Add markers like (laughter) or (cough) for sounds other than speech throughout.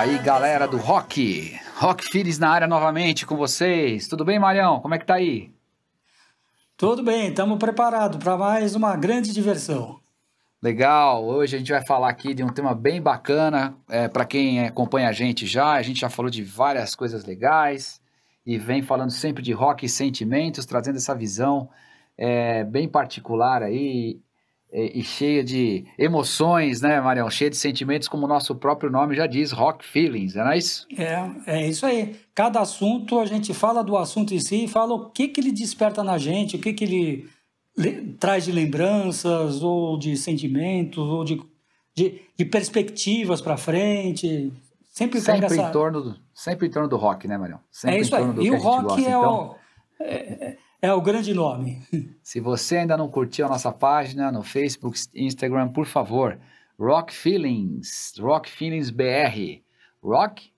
Aí, galera do rock, Rock na área novamente com vocês. Tudo bem, Marião? Como é que tá aí? Tudo bem, estamos preparados para mais uma grande diversão. Legal, hoje a gente vai falar aqui de um tema bem bacana. É, para quem acompanha a gente já, a gente já falou de várias coisas legais e vem falando sempre de rock e sentimentos, trazendo essa visão é, bem particular aí e, e, cheia de emoções, né, Marião? Cheia de sentimentos, como o nosso próprio nome já diz, rock feelings, não é isso? É, é isso aí. Cada assunto, a gente fala do assunto em si e fala o que, que ele desperta na gente, o que, que ele traz de lembranças, ou de sentimentos, ou de, de, de perspectivas para frente. Sempre, sempre essa... em torno do, sempre em torno do rock, né, Marião? Sempre é isso aí. e o rock gosta, é então... o. É, é o grande nome. (laughs) Se você ainda não curtiu a nossa página no Facebook, Instagram, por favor, Rock Feelings, Rock Feelings BR, Rock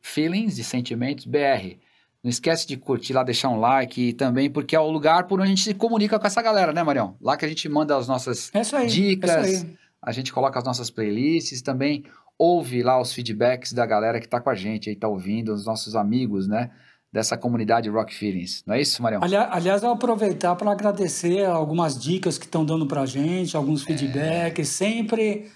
Feelings de Sentimentos BR. Não esquece de curtir lá, deixar um like também, porque é o lugar por onde a gente se comunica com essa galera, né, Marião? Lá que a gente manda as nossas é aí, dicas, é a gente coloca as nossas playlists, também ouve lá os feedbacks da galera que está com a gente aí, tá ouvindo, os nossos amigos, né? Dessa comunidade Rock Feelings. Não é isso, Marião? Aliás, eu vou aproveitar para agradecer algumas dicas que estão dando para a gente, alguns é. feedbacks, é... sempre...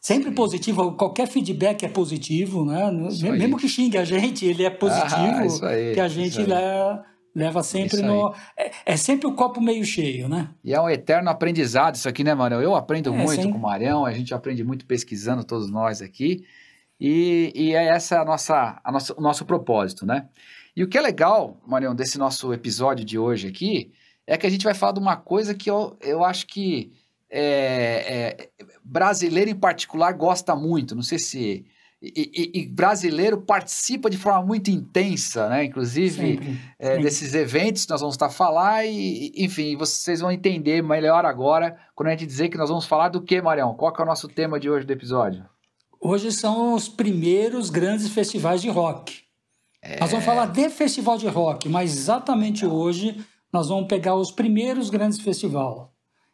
Sempre positivo, qualquer feedback é positivo, né? Mesmo que xingue a gente, ele é positivo, ah, aí, que a gente leva, leva sempre no. É, é, sempre o copo meio cheio, né? E é um eterno aprendizado isso aqui, né, Marião? Eu aprendo é, muito sim. com o Marião, a gente aprende muito pesquisando, todos nós aqui. E, e é essa a nossa, a nossa, o nosso propósito, né? E o que é legal, Marião, desse nosso episódio de hoje aqui, é que a gente vai falar de uma coisa que eu, eu acho que é, é, brasileiro em particular gosta muito. Não sei se. E, e, e, brasileiro participa de forma muito intensa, né? Inclusive sempre, é, sempre. desses eventos que nós vamos estar a falar e, enfim, vocês vão entender melhor agora quando a gente dizer que nós vamos falar do que, Marião? Qual que é o nosso tema de hoje do episódio? Hoje são os primeiros grandes festivais de rock. É... Nós vamos falar de festival de rock, mas exatamente hoje nós vamos pegar os primeiros grandes festivais.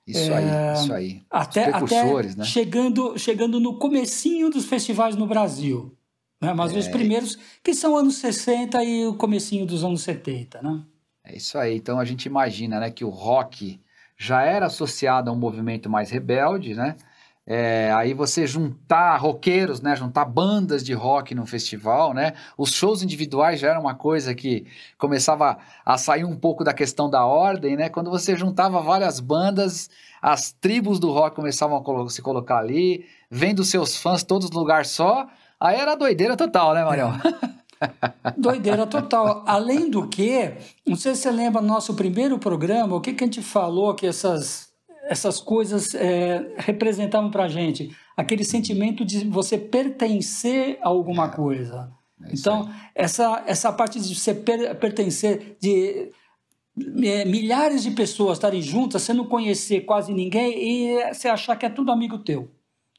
Isso é, aí, isso aí. Até, até né? chegando, chegando no comecinho dos festivais no Brasil. Né? Mas é... os primeiros, que são anos 60 e o comecinho dos anos 70, né? É isso aí. Então a gente imagina né, que o rock já era associado a um movimento mais rebelde, né? É, aí você juntar roqueiros, né, juntar bandas de rock num festival, né, os shows individuais já era uma coisa que começava a sair um pouco da questão da ordem, né, quando você juntava várias bandas, as tribos do rock começavam a se colocar ali, vendo seus fãs todos no lugar só, aí era doideira total, né, Marião? É. Doideira total. Além do que, não sei se você lembra no nosso primeiro programa, o que, que a gente falou que essas essas coisas é, representavam para a gente aquele sentimento de você pertencer a alguma é, coisa. É então, essa, essa parte de você per, pertencer, de é, milhares de pessoas estarem juntas, você não conhecer quase ninguém e você achar que é tudo amigo teu.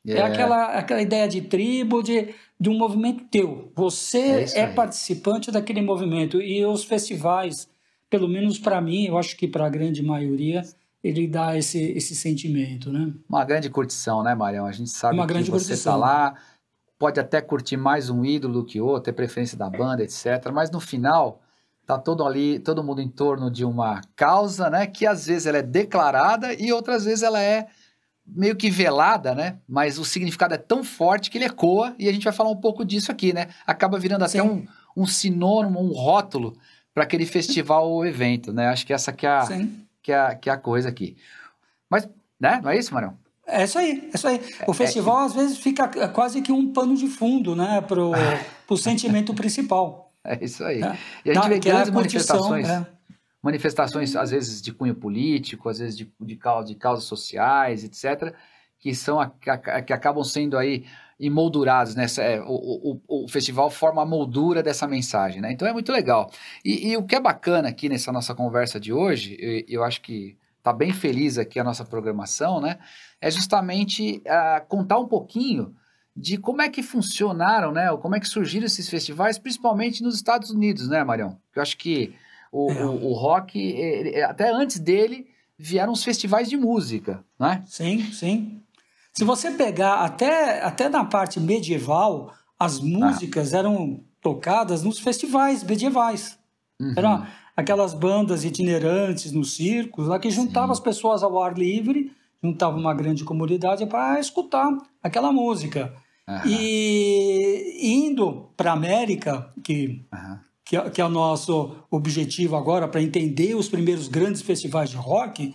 É, é aquela, aquela ideia de tribo, de, de um movimento teu. Você é, é participante daquele movimento. E os festivais, pelo menos para mim, eu acho que para a grande maioria, ele dá esse, esse sentimento, né? Uma grande curtição, né, Marião? A gente sabe Uma que você está lá, pode até curtir mais um ídolo do que outro, ter preferência da banda, etc. Mas no final, tá todo ali, todo mundo em torno de uma causa, né? Que às vezes ela é declarada e outras vezes ela é meio que velada, né? Mas o significado é tão forte que ele ecoa e a gente vai falar um pouco disso aqui, né? Acaba virando até um, um sinônimo, um rótulo para aquele festival ou evento, né? Acho que essa que é a, Sim que é, que é a coisa aqui. Mas, né? Não é isso, Marão? É isso aí, é isso aí. O é, festival, é, às vezes, fica quase que um pano de fundo, né? Pro, (laughs) pro sentimento principal. É isso aí. É. E a gente vê grandes manifestações. É. Manifestações, às vezes, de cunho político, às vezes de, de, causa, de causas sociais, etc., que, são, que acabam sendo aí emoldurados, né? É, o, o, o, festival forma a moldura dessa mensagem, né? Então é muito legal. E, e o que é bacana aqui nessa nossa conversa de hoje, eu, eu acho que tá bem feliz aqui a nossa programação, né? É justamente uh, contar um pouquinho de como é que funcionaram, né? Como é que surgiram esses festivais, principalmente nos Estados Unidos, né, Marião? Eu acho que o, é. o, o rock, ele, até antes dele, vieram os festivais de música, né? Sim, sim. Se você pegar até, até na parte medieval, as músicas ah. eram tocadas nos festivais medievais. Uhum. Eram aquelas bandas itinerantes nos circos, lá que juntavam as pessoas ao ar livre, juntava uma grande comunidade para escutar aquela música. Uhum. E indo para a América, que, uhum. que, é, que, é o nosso objetivo agora, para entender os primeiros grandes festivais de rock,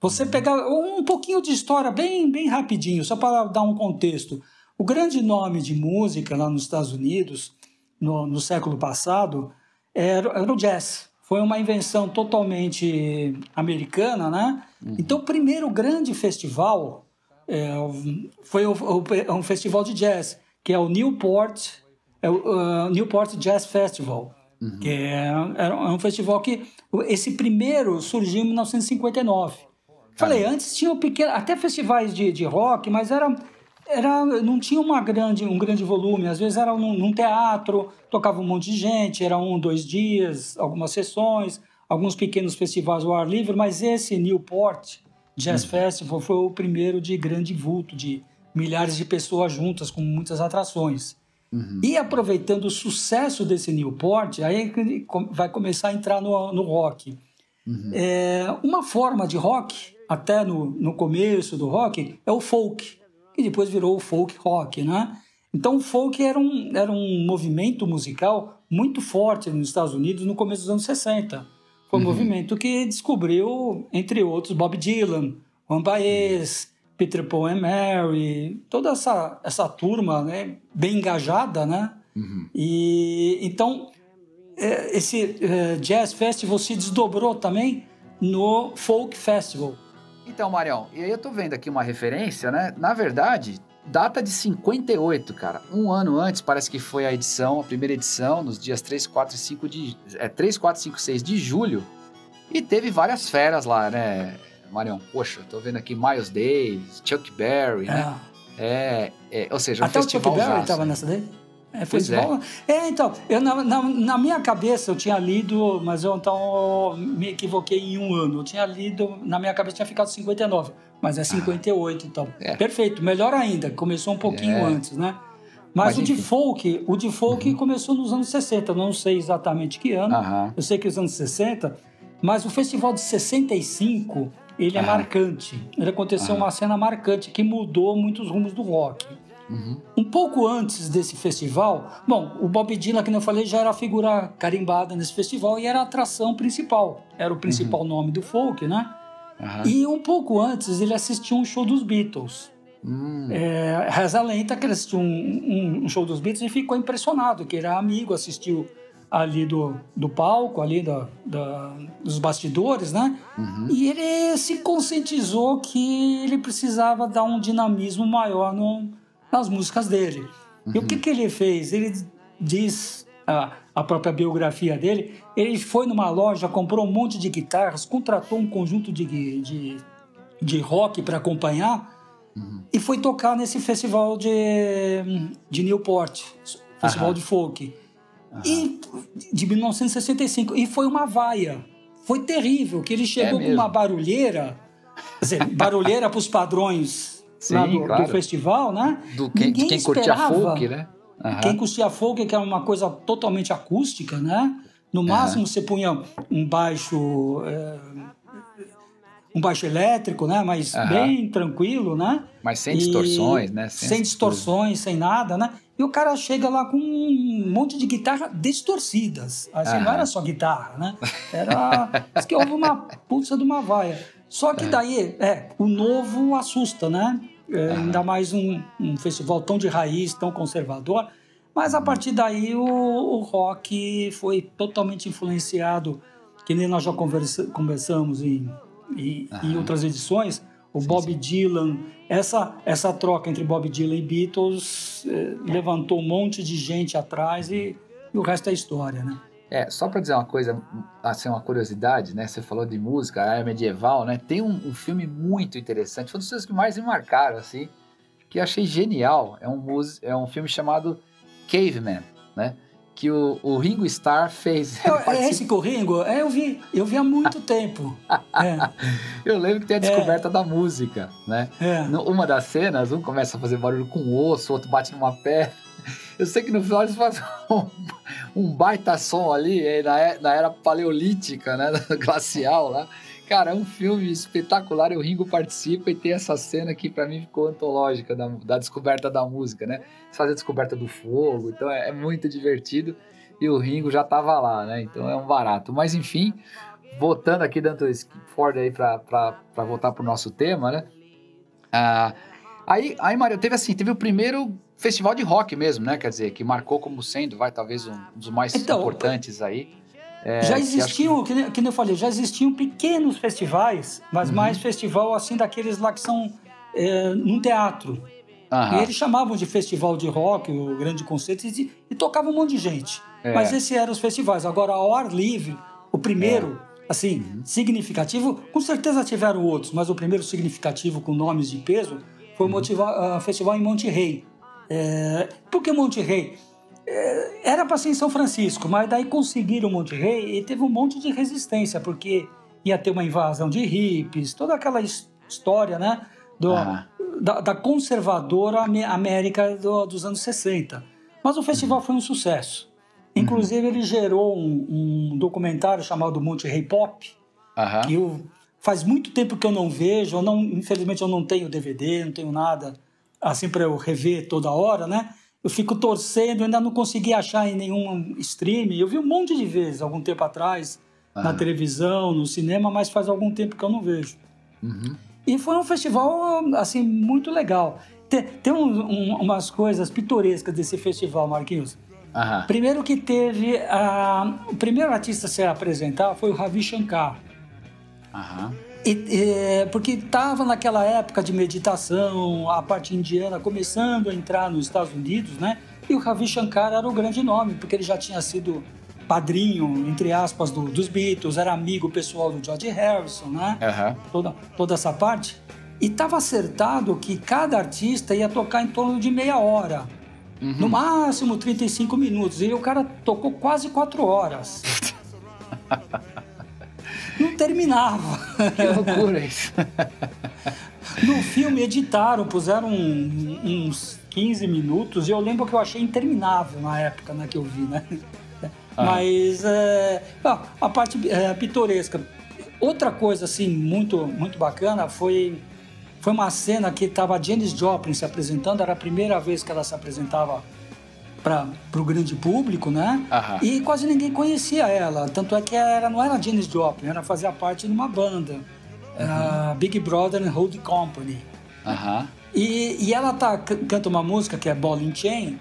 você pegar um pouquinho de história bem, bem rapidinho, só para dar um contexto. O grande nome de música lá nos Estados Unidos, no, no século passado, era, era o jazz. Foi uma invenção totalmente americana, né? Uhum. Então, o primeiro grande festival é, foi o, o, é um festival de jazz, que é o Newport, é o uh, Newport Jazz Festival. Uhum. Que é, é, um festival que esse primeiro surgiu em 1959. Falei, antes tinham pequeno, até festivais de, de rock, mas era, era, não tinha uma grande, um grande volume. Às vezes era num, num teatro, tocava um monte de gente, era um, dois dias, algumas sessões, alguns pequenos festivais ao ar livre, mas esse Newport Jazz uhum. Festival foi o primeiro de grande vulto, de milhares de pessoas juntas, com muitas atrações. Uhum. E aproveitando o sucesso desse Newport, aí vai começar a entrar no, no rock. Uhum. É, uma forma de rock, até no, no começo do rock, é o folk, que depois virou o folk rock, né? Então o folk era um, era um movimento musical muito forte nos Estados Unidos no começo dos anos 60 foi um uhum. movimento que descobriu, entre outros, Bob Dylan, Juan Baez, Peter Paul and Mary, toda essa, essa turma né, bem engajada, né? Uhum. E então é, esse é, Jazz Festival se desdobrou também no Folk Festival. Então, Marião, e aí eu tô vendo aqui uma referência, né? Na verdade, data de 58, cara. Um ano antes, parece que foi a edição, a primeira edição, nos dias 3, 4 e 5 de. É, 3, 4, 5, 6 de julho. E teve várias feras lá, né, Marião? Poxa, tô vendo aqui Miles Davis, Chuck Berry, né? É, é, ou seja, um Até festival. Até o Chuck Berry estava nessa daí? É, festival? É. é, então, eu, na, na, na, minha cabeça eu tinha lido, mas eu então me equivoquei em um ano. Eu tinha lido, na minha cabeça tinha ficado 59, mas é 58, ah, então. É. Perfeito, melhor ainda, começou um pouquinho é. antes, né? Mas, mas o de folk, o de folk uhum. começou nos anos 60, não sei exatamente que ano. Uhum. Eu sei que os anos 60, mas o festival de 65, ele é marcante. Ele aconteceu uma cena marcante que mudou muitos rumos do rock. Uhum. Um pouco antes desse festival, bom, o Bob Dylan, que eu falei, já era a figura carimbada nesse festival e era a atração principal. Era o principal uhum. nome do folk, né? Uhum. E um pouco antes ele assistiu um show dos Beatles. Hum. É, Reza Lenta, que ele assistiu um, um, um, show dos Beatles e ficou impressionado, que era amigo, assistiu ali do, do palco, ali da, da dos bastidores, né? Uhum. E ele se conscientizou que ele precisava dar um dinamismo maior no, nas músicas dele. Uhum. E o que, uhum. que ele fez? Ele diz a, a própria biografia dele, ele foi numa loja, comprou um monte de guitarras, contratou um conjunto de, de, de rock para acompanhar uhum. e foi tocar nesse festival de, de Newport, festival de folk. E, de 1965. E foi uma vaia. Foi terrível, que ele chegou é com uma barulheira, quer dizer, barulheira para os padrões Sim, lá do, claro. do, festival, né? Do quem, Ninguém quem curtia folk, né? Uhum. Quem curtia folk, que é uma coisa totalmente acústica, né? No máximo uhum. você punha um baixo. É, um baixo elétrico, né? Mas uhum. bem tranquilo, né? Mas sem distorções, né? Sem, sem distorções, sem nada, né? E o cara chega lá com um monte de guitarra distorcidas. Assim, não era só guitarra, né? Era. Diz que houve uma pulsa de uma vaia. Só que é. daí, é, o novo assusta, né? É, ainda mais um, um, festival tão de raiz, tão conservador. Mas a partir daí o, o rock foi totalmente influenciado, que nem nós já conversa, conversamos em, em, em, outras edições. O sim, Bob sim. Dylan, essa, essa troca entre Bob Dylan e Beatles eh, levantou um monte de gente atrás e, e o resto é história, né? É, só para dizer uma coisa, assim, uma curiosidade, né? Você falou de música, a era medieval, né? Tem um, um, filme muito interessante, foi um dos filmes que mais me marcaram, assim, que eu achei genial. É um, é um filme chamado Caveman, né? Que o, o Ringo Starr fez. É, (laughs) é esse que o Ringo? É, eu vi, eu vi há muito tempo. (laughs) É. Eu lembro que tem a descoberta é. da música, né? É. Uma das cenas, um começa a fazer barulho com o osso, o outro bate numa pedra. Eu sei que no final eles fazem um, baita som ali, é, na, é, na era paleolítica, né? (laughs) Glacial lá. Cara, é um filme espetacular. O Ringo participa e tem essa cena que para mim ficou antológica da, da, descoberta da música, né? Fazem a descoberta do fogo, então é, é muito divertido. E o Ringo já tava lá, né? Então é um barato. Mas enfim, voltando aqui, dando Ford aí para voltar pro nosso tema, né? Ah, aí, aí, Mário, teve assim, teve o primeiro festival de rock mesmo, né? Quer dizer, que marcou como sendo, vai, talvez um dos mais então, importantes aí. É, já existiam, que, que, que eu falei, já existiam pequenos festivais, mas uhum. mais festival assim daqueles lá que são é, num teatro. Uhum. E eles chamavam de festival de rock, o grande conceito, e, e tocava um monte de gente. É. Mas esses eram os festivais. Agora, ao ar livre, o primeiro, é. assim, uhum. significativo, com certeza tiveram outros, mas o primeiro significativo com nomes de peso foi o uhum. uh, festival em Monte Rei. É, por que Monte Rei? É, era para ser em São Francisco, mas daí conseguiram Monte Rei e teve um monte de resistência, porque ia ter uma invasão de hippies, toda aquela história, né? Do, da, da, conservadora América do, dos anos 60. Mas o festival foi um sucesso. Inclusive, uhum. ele gerou um, um, documentário chamado Monte Rei Pop, uhum. que eu, faz muito tempo que eu não vejo, eu não, infelizmente eu não tenho DVD, não tenho nada assim para eu rever toda hora, né? eu fico torcendo, ainda não consegui achar em nenhum stream. Eu vi um monte de vezes, algum tempo atrás, ah. na televisão, no cinema, mas faz algum tempo que eu não vejo. Uhum. E foi um festival, assim, muito legal. Tem, tem um, um, umas coisas pitorescas desse festival, Marquinhos. Uhum. Primeiro que teve... A, o primeiro artista a se apresentar foi o Ravi Shankar. Uhum. E, porque estava naquela época de meditação, a parte indiana começando a entrar nos Estados Unidos, né? E o Ravi Shankar era o grande nome, porque ele já tinha sido padrinho, entre aspas, do, dos Beatles, era amigo pessoal do George Harrison, né? Uhum. Toda, toda essa parte. E estava acertado que cada artista ia tocar em torno de meia hora. Uhum. No máximo 35 minutos. E o cara tocou quase quatro horas. (laughs) não terminava. Que loucura isso. No filme editaram, puseram uns 15 minutos e eu lembro que eu achei interminável na época né, que eu vi, né? Ah. Mas é, a parte é, pitoresca. Outra coisa assim muito muito bacana foi foi uma cena que estava a Janis Joplin se apresentando, era a primeira vez que ela se apresentava para o grande público, né? Aham. E quase ninguém conhecia ela. Tanto é que ela não era Janis Joplin, ela fazia parte de uma banda. Uhum. Big Brother and Hold Company. Aham. E, e ela tá, canta uma música que é Ball in Chain.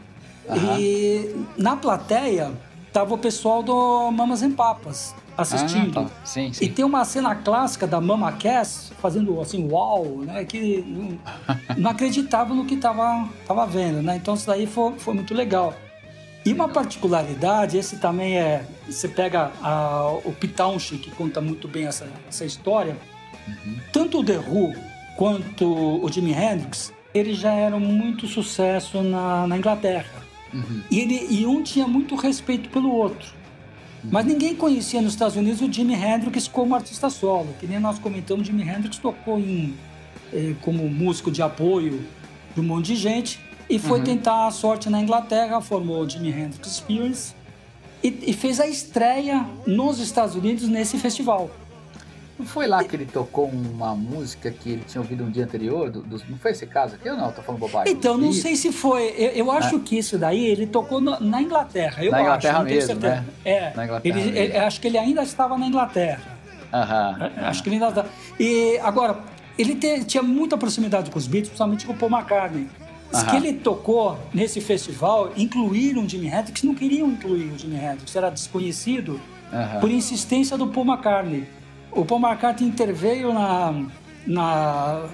E na plateia tava o pessoal do Mamas em Papas assistindo. Ah, tá. sim, sim. E tem uma cena clássica da Mama Cass fazendo assim, uau, né? Que não, (laughs) não acreditava no que estava tava vendo, né? Então isso daí foi, foi muito legal. E uma particularidade, esse também é. Você pega a, o Pitonchi, que conta muito bem essa, essa história. Uhum. Tanto o The Who quanto o Jimi Hendrix, eles já eram muito sucesso na, na Inglaterra. Uhum. E, ele, e um tinha muito respeito pelo outro. Mas ninguém conhecia nos Estados Unidos o Jimi Hendrix como artista solo. Que nem nós comentamos, Jimi Hendrix tocou em, eh, como músico de apoio de um monte de gente e foi uhum. tentar a sorte na Inglaterra, formou o Jimi Hendrix Experience e, e fez a estreia nos Estados Unidos nesse festival. Não foi lá que ele tocou uma música que ele tinha ouvido um dia anterior? Do, do, não foi esse caso aqui ou não? Tô falando bobagem. Então, não sei se foi. Eu, eu acho ah. que isso daí ele tocou no, na Inglaterra. Eu na Inglaterra acho, mesmo, né? É. Na Inglaterra ele, ele, acho que ele ainda estava na Inglaterra. Aham. Acho que ele ainda estava. E agora, ele te, tinha muita proximidade com os Beatles, principalmente com o Paul McCartney. Os que ele tocou nesse festival incluíram o Jimi Hendrix, não queriam incluir o Jimi Hendrix, era desconhecido por insistência do Paul McCartney o Paul McCartney interveio na, na,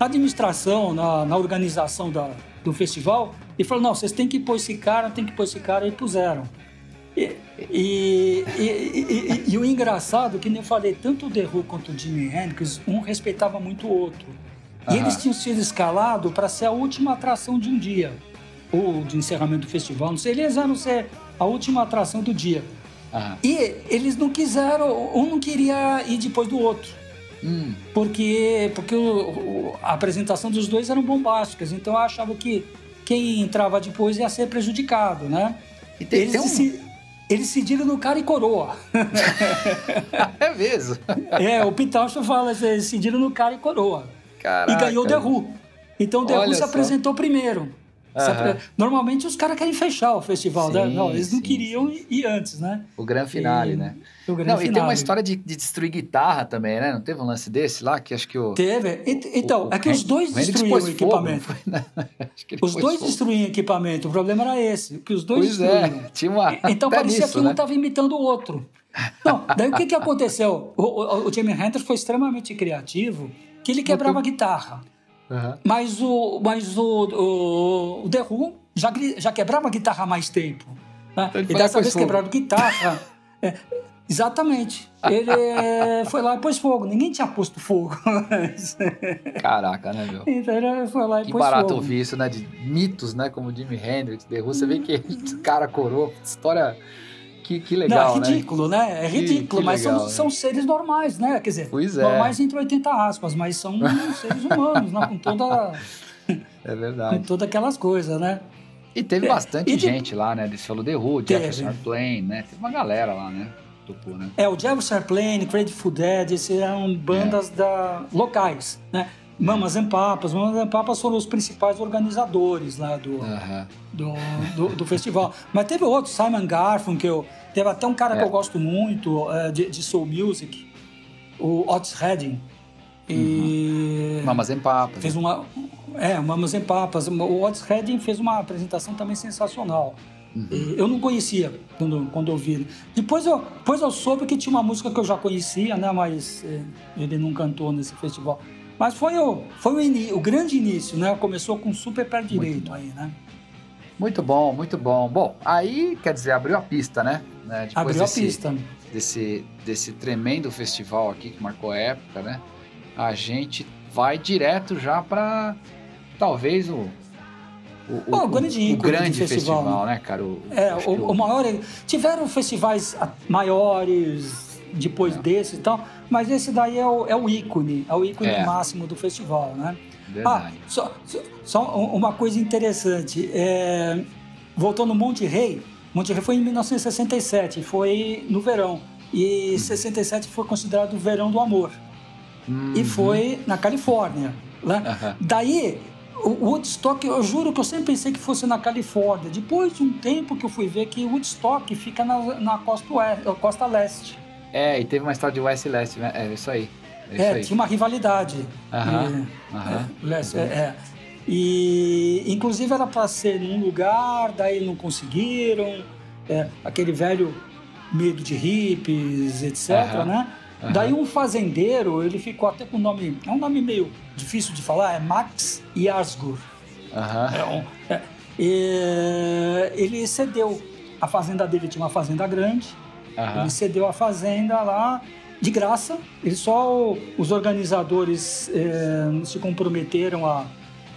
na administração, na, na organização da, do festival e falou: não, vocês têm que pôr esse cara, tem que pôr esse cara, e puseram. E, e, e, e, o engraçado, que nem eu falei, tanto o The Who quanto o Jimi Hendrix, um respeitava muito o outro. E eles tinham sido escalados para ser a última atração de um dia, ou de encerramento do festival, não sei, eles eram ser a última atração do dia. E eles não quiseram, um não queria ir depois do outro. Hum. Porque, porque o, o, a apresentação dos dois eram bombásticas. Então eu achava que quem entrava depois ia ser prejudicado, né? E tem, eles, tem um... se, eles decidiram no cara e coroa. (laughs) é mesmo? É, o Pitacho fala, eles decidiram no cara e coroa. Caraca. E ganhou o The Who. Então o The Who se apresentou primeiro. Uhum. Normalmente os caras querem fechar o festival, né? sim, né? Não, eles não sim, queriam sim. ir antes, né? O grande finale, e... né? O grande não, finale. e tem uma história de, de, destruir guitarra também, né? Não teve um lance desse lá que acho que o. Teve. Então, o, é que os dois destruíram o equipamento. Fogo, né? os dois fogo. destruíam equipamento. O problema era esse, que os dois pois é, destruíram. É, tinha uma. Então parecia nisso, que um estava imitando o outro. Não, daí o que, que aconteceu? O, o, o Jimi Hendrix foi extremamente criativo, que ele quebrava a guitarra. Uhum. Mas, o, mas o, o, The Who já, já quebrava a guitarra há mais tempo. Né? Então e dessa vez quebraram guitarra. é, exatamente. Ele (laughs) foi lá e pôs fogo. Ninguém tinha posto fogo. Caraca, né, meu? Então ele foi lá e que pôs barato fogo. ouvir isso, né? De mitos, né? Como Jimi Hendrix, The Who. Você vê que o (laughs) cara coroa. História que, que legal, Não, é ridículo, né? né? É ridículo, que, mas legal, são, né? são seres normais, né? Quer dizer, pois é. normais entre 80 aspas, mas são (laughs) seres humanos, né? Com toda... É verdade. Com todas aquelas coisas, né? E teve é, bastante e gente de... lá, né? Você falou The Who, Jefferson Airplane, né? Teve uma galera lá, né? Tocou, né? É, o Jefferson Airplane, Grateful Dead, esses eram bandas é. da... locais, né? Mamas and Papas. Mamas and Papas foram os principais organizadores lá do, do, do, do, festival. Mas teve outros, Simon Garfunkel, teve até um cara é. que eu gosto muito uh, de, de, Soul Music, o Otis Redding. E uhum. Mamas and Papas. Fez uma, é, Mamas and Papas. O Otis Redding fez uma apresentação também sensacional. Uhum. Eu não conhecia quando, quando eu vi ele. Depois eu, depois eu soube que tinha uma música que eu já conhecia, né? Mas eh, ele não cantou nesse festival. Mas foi o, foi o, in, o grande início, né? Começou com super pé direito aí, né? Muito bom, muito bom. Bom, aí, quer dizer, abriu a pista, né? né? Depois abriu desse, a pista. Desse, desse tremendo festival aqui que marcou a época, né? A gente vai direto já para talvez o o, o, o, grande, o grande festival, festival, né, cara? O, é, o, o maior. Tiveram festivais maiores depois é. desse e tal, mas esse daí é o, é o ícone, é o ícone é. máximo do festival, né? Verdade. Ah, só, só uma coisa interessante. É, voltou no Monte Rei. Monte Rei foi em 1967, foi no verão. E uhum. 67 foi considerado o verão do amor. Uhum. E foi na Califórnia. Né? Uhum. Daí, o Woodstock, eu juro que eu sempre pensei que fosse na Califórnia. Depois de um tempo que eu fui ver que Woodstock fica na, na costa, oeste, costa leste. É, e teve uma história de West e Leste, né? É isso aí. É, é tinha uma rivalidade. Aham. É, é, é, E, inclusive, era para ser num lugar, daí não conseguiram. É, aquele velho medo de hippies, etc, né? Daí um fazendeiro, ele ficou até com o nome, é um nome meio difícil de falar, é Max Yarsgur. É um, é, ele cedeu, a fazenda dele tinha uma fazenda grande, Uhum. Ele cedeu a fazenda lá de graça. Ele só os organizadores eh, se comprometeram a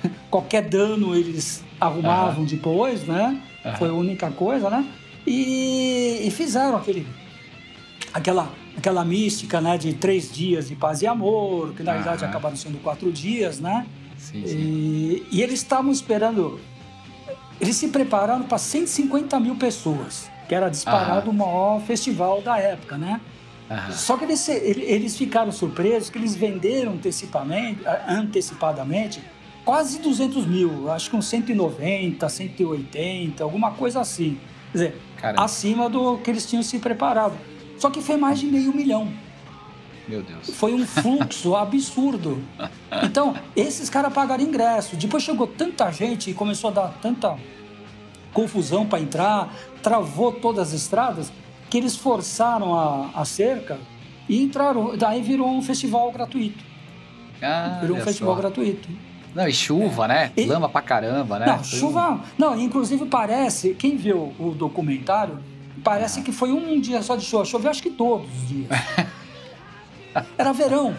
(laughs) qualquer dano eles arrumavam uhum. depois, né? Uhum. Foi a única coisa, né? E, e, fizeram aquele, aquela, aquela mística, né? De três dias de paz e amor, que na verdade acabaram sendo quatro dias, né? Sim, sim. E, e eles estavam esperando. Eles se prepararam para 150 mil pessoas que era disparado o maior festival da época, né? Só que eles, eles ficaram surpresos que eles venderam antecipadamente, antecipadamente quase 200 mil, acho que uns 190, 180, alguma coisa assim. Quer dizer, Caramba. acima do que eles tinham se preparado. Só que foi mais de meio milhão. Meu Deus. Foi um fluxo (laughs) absurdo. Então, esses caras pagaram ingresso. Depois chegou tanta gente e começou a dar tanta confusão para entrar, travou todas as estradas, que eles forçaram a, a cerca e entraram. Daí virou um festival gratuito. Ah, virou um festival só. gratuito. Não, e chuva, é. né? E, Lama pra caramba, né? Não, chuva. Não, inclusive parece, quem viu o documentário, parece ah. que foi um dia só de chuva. Choveu acho que todos os dias. (laughs) Era verão.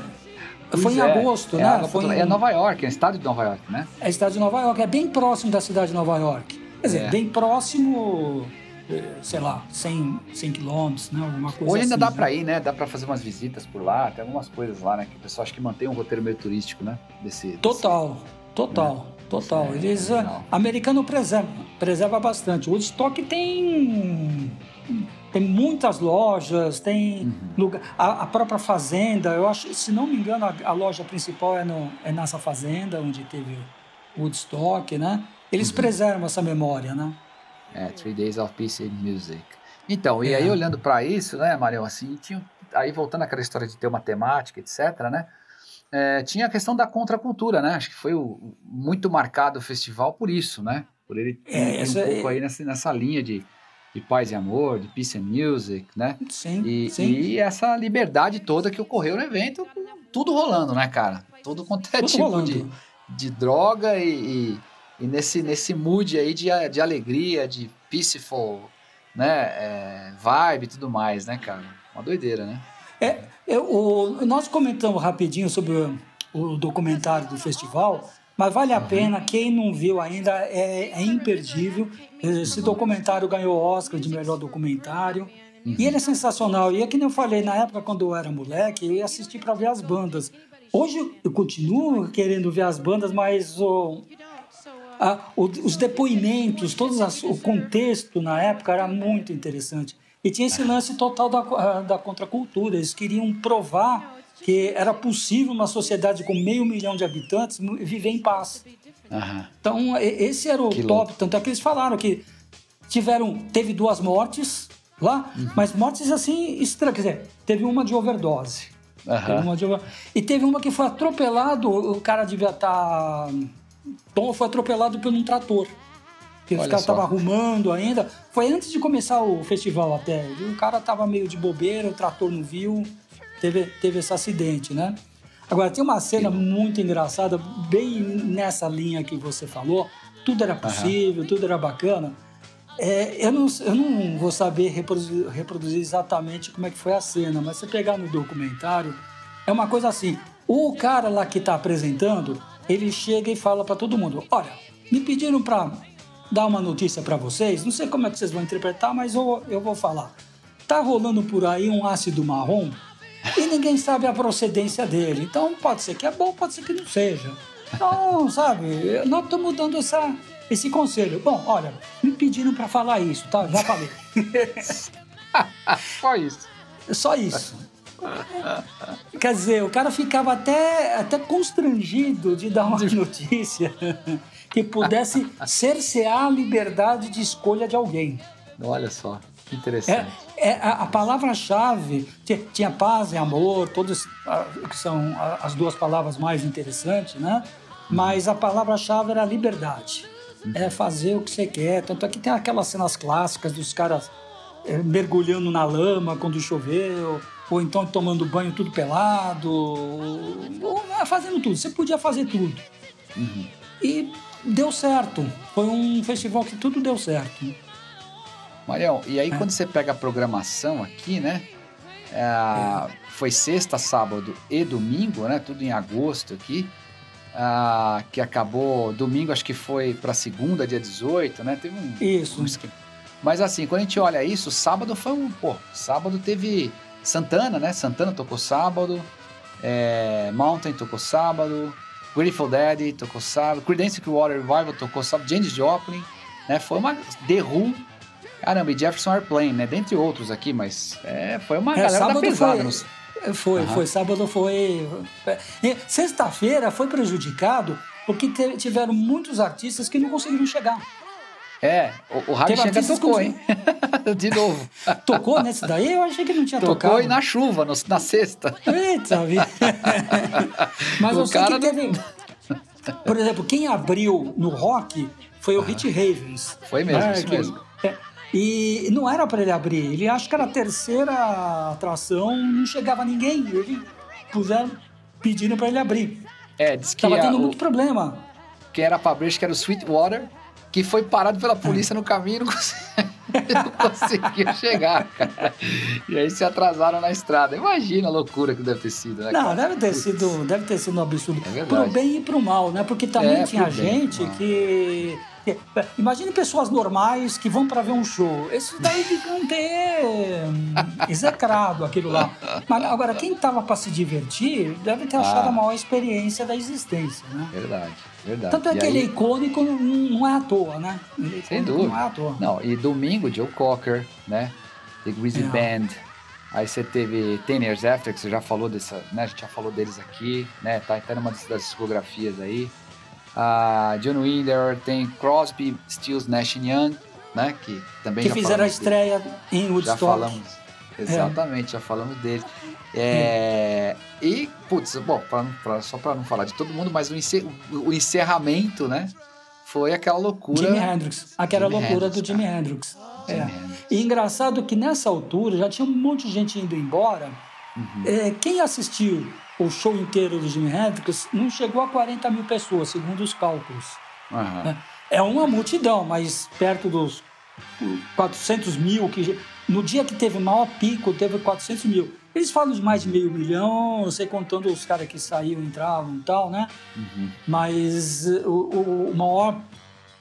Pois foi em é. agosto, é né? Foi em... É Nova York, é estado de Nova York, né? É estado de Nova York, é bem próximo da cidade de Nova York. Quer dizer, é. bem próximo, eh, sei lá, 100, 100 quilômetros, né? Alguma coisa Hoje ainda assim, dá né? para ir, né? Dá para fazer umas visitas por lá, tem algumas coisas lá, né? Que o pessoal acha que mantém um roteiro meio turístico, né? Desse, total, desse... total. É. Total. É, Eles, é americano preserva, preserva bastante. O Woodstock tem tem muitas lojas, tem uhum. lugar, a, a, própria fazenda. Eu acho, se não me engano, a, a, loja principal é, no, é nessa fazenda onde teve Woodstock, né? Eles uhum. preservam essa memória, né? É, Three Days of Peace and Music. Então, e é. aí olhando para isso, né, Marião, assim, tinha, aí voltando àquela história de ter uma temática, etc., né? É, tinha a questão da contracultura, né? Acho que foi o, muito marcado o festival por isso, né? Por ele é, um pouco aí nessa, nessa linha de, de paz e amor, de peace and music, né? Sim, e, sim. e essa liberdade toda que ocorreu no evento, tudo rolando, né, cara? Tudo quanto é tudo tipo de, de droga e, e, e, nesse, nesse mood aí de, de alegria, de peaceful, né? É, vibe e tudo mais, né, cara? Uma doideira, né? É, eu, o, nós comentamos rapidinho sobre o, o, documentário do festival, mas vale a uhum. pena, quem não viu ainda, é, é imperdível. Esse documentário ganhou Oscar de melhor documentário. Uhum. E ele é sensacional. E é que nem eu falei, na época, quando eu era moleque, eu ia assistir para ver as bandas. Hoje eu continuo querendo ver as bandas, mas o, a, os depoimentos, todo o contexto na época era muito interessante. E tinha esse lance total da, da contracultura. Eles queriam provar que era possível uma sociedade com meio milhão de habitantes viver em paz. Uhum. Então, esse era o que top. Louco. Tanto é que eles falaram que tiveram, teve duas mortes lá, uhum. mas mortes assim estranhas. Quer dizer, teve uma de overdose. Uhum. Teve uma de E teve uma que foi atropelado, o cara devia estar. Tá, Tom foi atropelado por um trator que os caras estavam arrumando ainda. Foi antes de começar o festival até. O cara tava meio de bobeira, o trator não viu, teve, teve esse acidente, né? Agora, tem uma cena muito engraçada, bem nessa linha que você falou. Tudo era possível, uhum. tudo era bacana. É, eu, não, eu não vou saber reproduzir, reproduzir exatamente como é que foi a cena, mas você pegar no documentário, é uma coisa assim. O cara lá que está apresentando, ele chega e fala para todo mundo: Olha, me pediram para dar uma notícia para vocês. Não sei como é que vocês vão interpretar, mas eu, eu vou falar. Tá rolando por aí um ácido marrom e ninguém sabe a procedência dele. Então pode ser que é bom, pode ser que não seja. Então, sabe, nós estamos dando essa, esse conselho. Bom, olha, me pediram para falar isso, tá? Já falei. (laughs) Só isso. Só isso. (laughs) Quer dizer, o cara ficava até, até constrangido de dar uma notícia (laughs) que pudesse cercear a liberdade de escolha de alguém. Olha só, que interessante. É, é a, a palavra-chave tinha, paz e amor, todas que são as duas palavras mais interessantes, né? Mas a palavra-chave era liberdade. É fazer o que você quer. Tanto é que tem aquelas cenas clássicas dos caras é, mergulhando na lama quando choveu, ou então tomando banho tudo pelado, ou, ou fazendo tudo. Você podia fazer tudo. Uhum. E deu certo. Foi um festival que tudo deu certo. Marião, e aí é. quando você pega a programação aqui, né? É, é. Foi sexta, sábado e domingo, né? Tudo em agosto aqui. Ah, que acabou domingo, acho que foi para segunda, dia 18, né? Teve um, isso. Um Mas assim, quando a gente olha isso, sábado foi um. Pô, sábado teve Santana, né? Santana tocou sábado, é, Mountain tocou sábado, Grateful Dead tocou sábado, Creedence Clearwater Revival tocou sábado, James Joplin, né? Foi uma The Who, caramba, e Jefferson Airplane, né? Dentre outros aqui, mas é, foi uma é, galera da pesada. Foi, foi, uhum. foi, sábado foi... É, sexta-feira foi prejudicado porque tiveram muitos artistas que não conseguiram chegar. É, o, o Ravi Shankar tocou, hein? (laughs) De novo. Tocou nesse daí? Eu achei que não tinha tocou tocado. Tocou e na chuva, no, na sexta. Eita, (laughs) Mas o eu sei que teve... Por exemplo, quem abriu no rock foi o ah, Hit Ravens. Foi mesmo, né? isso que... mesmo. É, e não era para ele abrir, ele acho que era a terceira atração, não chegava ninguém. Ele puseram pedindo para ele abrir. É, diz que. Tava tendo o... muito problema. Quem era para abrir, acho que era o Sweetwater, que foi parado pela polícia no caminho e (laughs) não, não conseguiu chegar, cara. E aí se atrasaram na estrada. Imagina a loucura que deve ter sido, né? Não, cara? deve ter sido, deve ter sido um absurdo. É pro bem e pro mal, né? Porque também é, tinha gente que Imagine pessoas normais que vão para ver um show. Isso daí ficam ter execrado aquilo lá. Mas agora, quem estava para se divertir deve ter achado ah. a maior experiência da existência, né? Verdade, verdade. Tanto é e que aí... ele é icônico, não é à toa, né? É Sem dúvida. Não é à toa. Não, e domingo, Joe Cocker, né? The Greasy é. Band. Aí você teve Ten Years After, que você já falou dessa, né? A gente já falou deles aqui, né? Tá até numa das discografias aí. Uh, John Winder, tem Crosby, Stills, Nash Young, né? Que também que fizeram a estreia dele. em Woodstock. Já falamos, exatamente, é. já falamos dele. É, E, putz, bom, pra, pra, só para não falar de todo mundo, mas o, encer, o, encerramento, né? Foi aquela loucura. Jimi Hendrix, aquela Jimi loucura Hendrix, do Jimi Hendrix. É. E engraçado que nessa altura já tinha um monte de gente indo embora. Uhum. É, quem assistiu o show inteiro do Jimi Hendrix não chegou a 40 mil pessoas, segundo os cálculos. Uhum. É uma multidão, mas perto dos 400 mil, que no dia que teve maior pico, teve 400 mil. Eles falam de mais de meio milhão, não sei contando os caras que saíam, entravam e tal, né? Uhum. Mas o, o, maior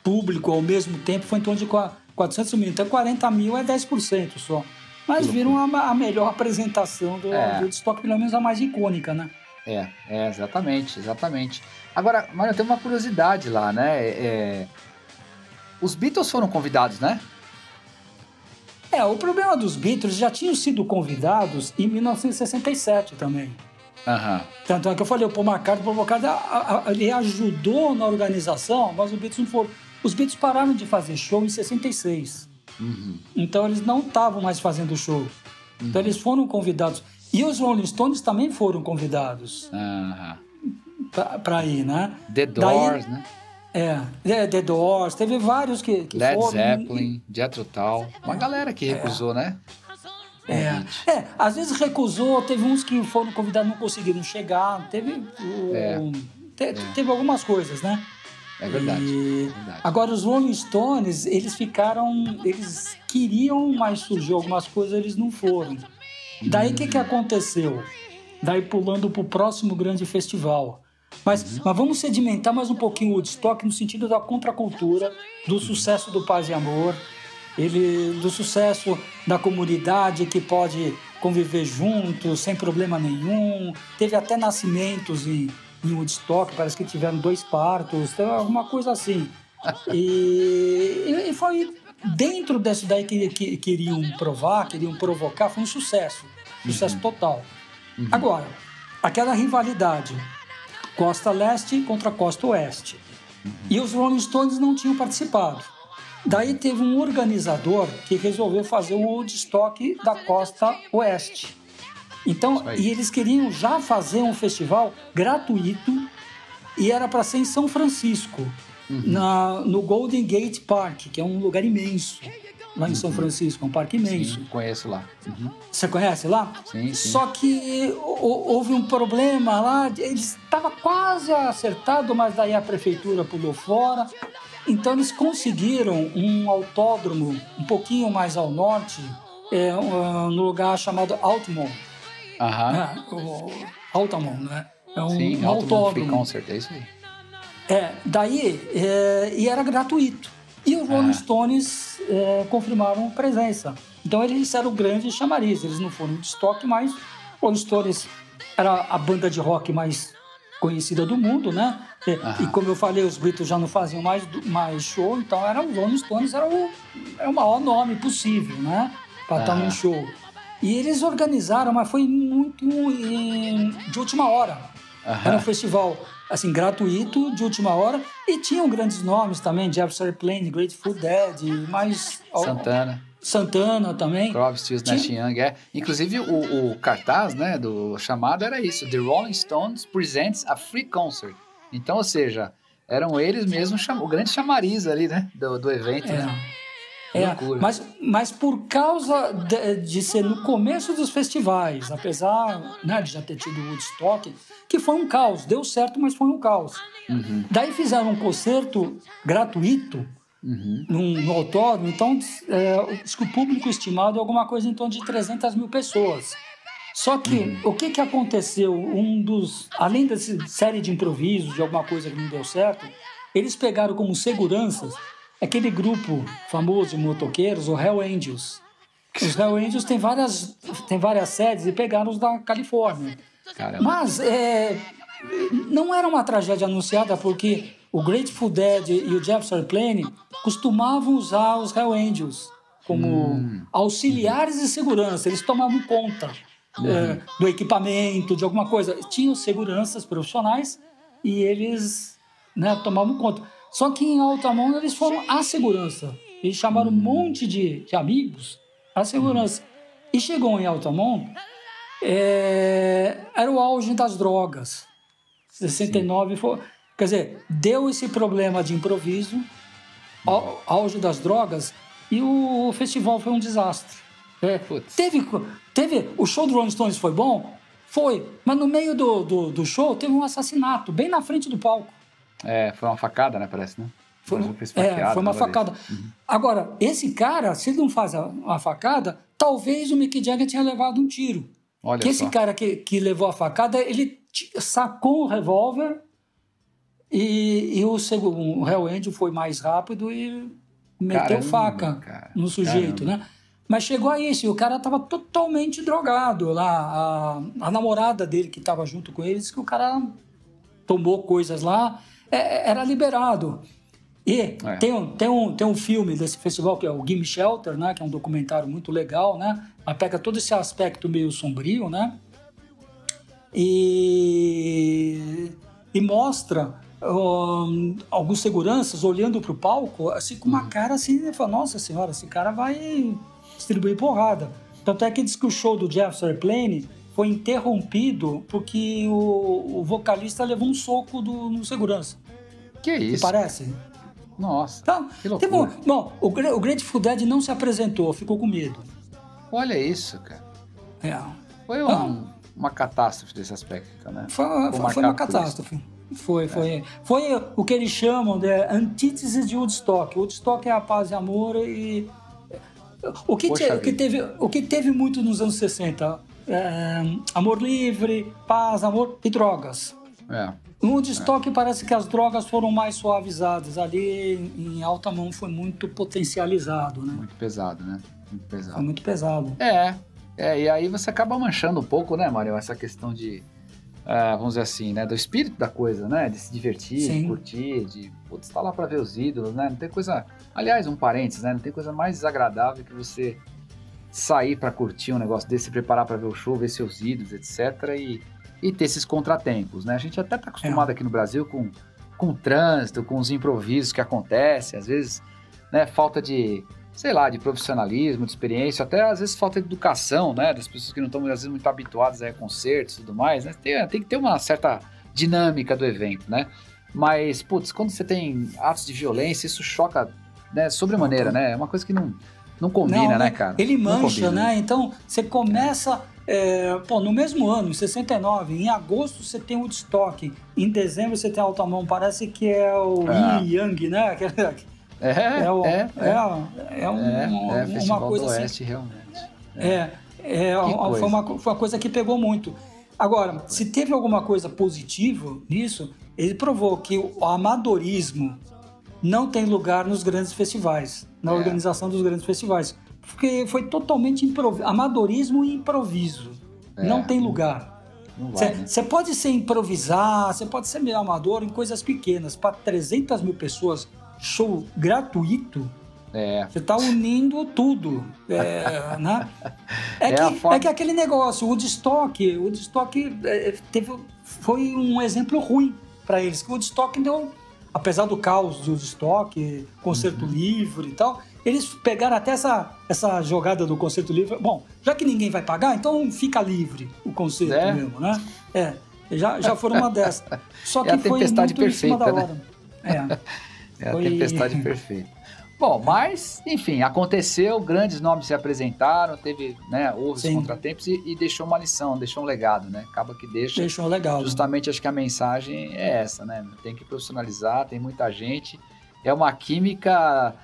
público ao mesmo tempo foi em torno de 400 mil. Então 40 mil é 10% só. Mas viram a, a, melhor apresentação do, é. do estoque, pelo menos a mais icônica, né? É, é, exatamente, exatamente. Agora, Mário, tem uma curiosidade lá, né? É, é, os Beatles foram convidados, né? É, o problema dos Beatles já tinham sido convidados em 1967 também. Uhum. Tanto é que eu falei, o Paul McCartney, o Paul McCartney ele ajudou na organização, mas os Beatles não foram. Os Beatles pararam de fazer show em 66. Uhum. Então eles não estavam mais fazendo show. Uhum. Então eles foram convidados. E os Rolling Stones também foram convidados uhum. para ir, né? The Doors, Daí, né? É, é, The Doors, teve vários que, que Led foram. Zeppelin, Jethro Tull, uma é, galera que recusou, é. né? É, é, às vezes recusou, teve uns que foram convidados não conseguiram chegar, teve, é. te, é. teve algumas coisas, né? É verdade, e... é verdade, Agora, os Rolling Stones, eles ficaram. Eles queriam, mas surgiu algumas coisas, eles não foram. Daí o que, que aconteceu? Daí pulando para o próximo grande festival. Mas, mas vamos sedimentar mais um pouquinho o Woodstock no sentido da contracultura, do sucesso do paz e amor, ele, do sucesso da comunidade que pode conviver junto, sem problema nenhum. Teve até nascimentos em em Woodstock, parece que tiveram dois partos, então, alguma coisa assim. E, e foi dentro dessa daí que, que, queriam provar, queriam provocar, foi um sucesso. Sucesso uhum. total. Uhum. Agora, aquela rivalidade Costa Leste contra Costa Oeste. E os Rolling Stones não tinham participado. Daí teve um organizador que resolveu fazer o Woodstock da Costa Oeste. Então, e eles queriam já fazer um festival gratuito e era para ser em São Francisco, uhum. na, no Golden Gate Park, que é um lugar imenso lá em São uhum. Francisco, um parque imenso. Sim, conheço lá. Uhum. Você conhece lá? Sim, sim. Só que houve um problema lá, eles estava quase acertado, mas daí a prefeitura pulou fora. Então eles conseguiram um autódromo um pouquinho mais ao norte, é, no lugar chamado Altmont. Aham. É, o Altamont, né? É um, Sim, um autódromo. Free Concert, é isso aí. É, daí, é, e era gratuito. E os Rolling ah. Stones é, confirmaram presença. Então eles eram grandes chamariz, eles não foram de estoque, mas Rolling Stones era a banda de rock mais conhecida do mundo, né? E, e, como eu falei, os Beatles já não faziam mais, mais show, então era os Rolling Stones era o, era o maior nome possível, né? Para estar num show. E eles organizaram, mas foi muito em, de última hora. Uhum. Era um festival assim gratuito de última hora e tinham grandes nomes também, Jefferson Airplane, Grateful Dead, mas Santana. Santana também. Crosby, Stills, Nash Young, é. Inclusive o, o, cartaz, né, do chamado era isso, The Rolling Stones presents a free concert. Então, ou seja, eram eles mesmos o grande chamariz ali, né, do, do evento, é. né? É, mas, mas por causa de, de, ser no começo dos festivais, apesar né, de já ter tido o Woodstock, que foi um caos, deu certo, mas foi um caos. Uhum. Daí fizeram um concerto gratuito uhum. no, no autódromo, então é, o público estimado é alguma coisa em torno de 300 mil pessoas. Só que uhum. o que, que aconteceu? Um dos, além dessa série de improvisos, de alguma coisa que não deu certo, eles pegaram como seguranças aquele grupo famoso de motoqueiros, o Hell Angels. Os Hell Angels têm várias, têm várias sedes e pegaram os da Califórnia. Caramba. Mas é, não era uma tragédia anunciada porque o Grateful Dead e o Jefferson Airplane costumavam usar os Hell Angels como hum. auxiliares de segurança. Eles tomavam conta uhum. é, do equipamento, de alguma coisa. Tinham seguranças profissionais e eles né, tomavam conta. Só que em Altamont eles foram a segurança. Eles chamaram um monte de, de amigos a segurança. E chegou em Altamont, é, era o auge das drogas. 69 foi. Quer dizer, deu esse problema de improviso, auge das drogas, e o festival foi um desastre. É, teve, teve. O show do Rolling Stones foi bom? Foi. Mas no meio do, do, do, show teve um assassinato, bem na frente do palco. É, foi uma facada, né? Parece, né? Foi, é, foi uma facada. Uhum. Agora, esse cara, se ele não faz a, a, facada, talvez o Mick Jagger tinha levado um tiro. Olha que só. esse cara que, que levou a facada, ele sacou o revólver e, e o, segundo, o Hell Angel foi mais rápido e meteu Caramba, faca cara. no sujeito, Caramba. né? Mas chegou a isso, e o cara estava totalmente drogado lá. A, a namorada dele que estava junto com eles, que o cara tomou coisas lá, é, era liberado. E é. tem, um, tem, um, tem um filme desse festival que é o Game Shelter, né? Que é um documentário muito legal, né? Mas pega todo esse aspecto meio sombrio, né? E, e mostra um, alguns seguranças olhando para o palco, assim, com uma uhum. cara assim, e fala, nossa senhora, esse cara vai distribuir porrada. Tanto é que diz que o show do Jefferson Airplane foi interrompido porque o, o vocalista levou um soco do, no segurança. Que isso? Que parece? Nossa. Então, que loucura. Bom, o, o Grateful Dead não se apresentou, ficou com medo. Olha isso, cara. É. Foi um, então, uma catástrofe desse aspecto, né? Foi, foi, foi uma catástrofe. Foi, é. foi. Foi o que eles chamam de antítese de Woodstock. Woodstock é a paz e amor e. O que, te, o que, teve, o que teve muito nos anos 60? É, amor livre, paz, amor e drogas. É. No Woodstock é. parece que as drogas foram mais suavizadas. Ali em alta mão foi muito potencializado, né? Muito pesado, né? Muito pesado. Foi muito pesado. É. É, e aí você acaba manchando um pouco, né, Mário, essa questão de, uh, vamos dizer assim, né, do espírito da coisa, né, de se divertir, Sim. de curtir, de, putz, estar tá lá para ver os ídolos, né, não tem coisa, aliás, um parênteses, né, não tem coisa mais desagradável que você sair para curtir um negócio desse, se preparar para ver o show, ver seus ídolos, etc, e e ter esses contratempos, né? A gente até está acostumado é. aqui no Brasil com, com o trânsito, com os improvisos que acontecem, às vezes, né, falta de, sei lá, de profissionalismo, de experiência, até às vezes falta de educação, né, das pessoas que não estão, às vezes, muito habituadas a concertos e tudo mais, né? Tem, tem que ter uma certa dinâmica do evento, né? Mas, putz, quando você tem atos de violência, isso choca, né, sobremaneira, né? É uma coisa que não, não combina, não, né, né, cara? Ele mancha, né? Então, você começa é, pô, no mesmo ano, em 69, em agosto você tem o Woodstock, em dezembro você tem Altamont, parece que é o é. Yin Yang, né? (laughs) É, é, o, é, é, é, é, um, é, é uma coisa assim. Oeste, realmente. É, é, foi, uma, foi uma coisa que pegou muito. Agora, se teve alguma coisa positiva nisso, ele provou que o amadorismo não tem lugar nos grandes festivais, na é. organização dos grandes festivais porque foi totalmente improviso, amadorismo e improviso. É, não tem lugar. Você né? pode ser improvisar, você pode ser meio amador em coisas pequenas. Para 300 mil pessoas, show gratuito, você é. está unindo tudo. É, (laughs) né? é, é que, forma... é que aquele negócio, o Woodstock, o Woodstock é, teve, foi um exemplo ruim para eles. O Woodstock deu, apesar do caos do Woodstock, concerto uhum. livre e tal, eles pegaram até essa, essa jogada do concerto livre. Bom, já que ninguém vai pagar, então fica livre o concerto é? mesmo, né? É, já, já foram uma dessas. (laughs) Só que (laughs) é a tempestade foi muito perfeita, né? É. é a foi... tempestade perfeita. Bom, mas, enfim, aconteceu, grandes nomes se apresentaram, teve, né, houve Sim. contratempos e, e, deixou uma lição, deixou um legado, né? Acaba que deixa. Deixou um legado. Justamente acho que a mensagem é essa, né? Tem que profissionalizar, tem muita gente. É uma química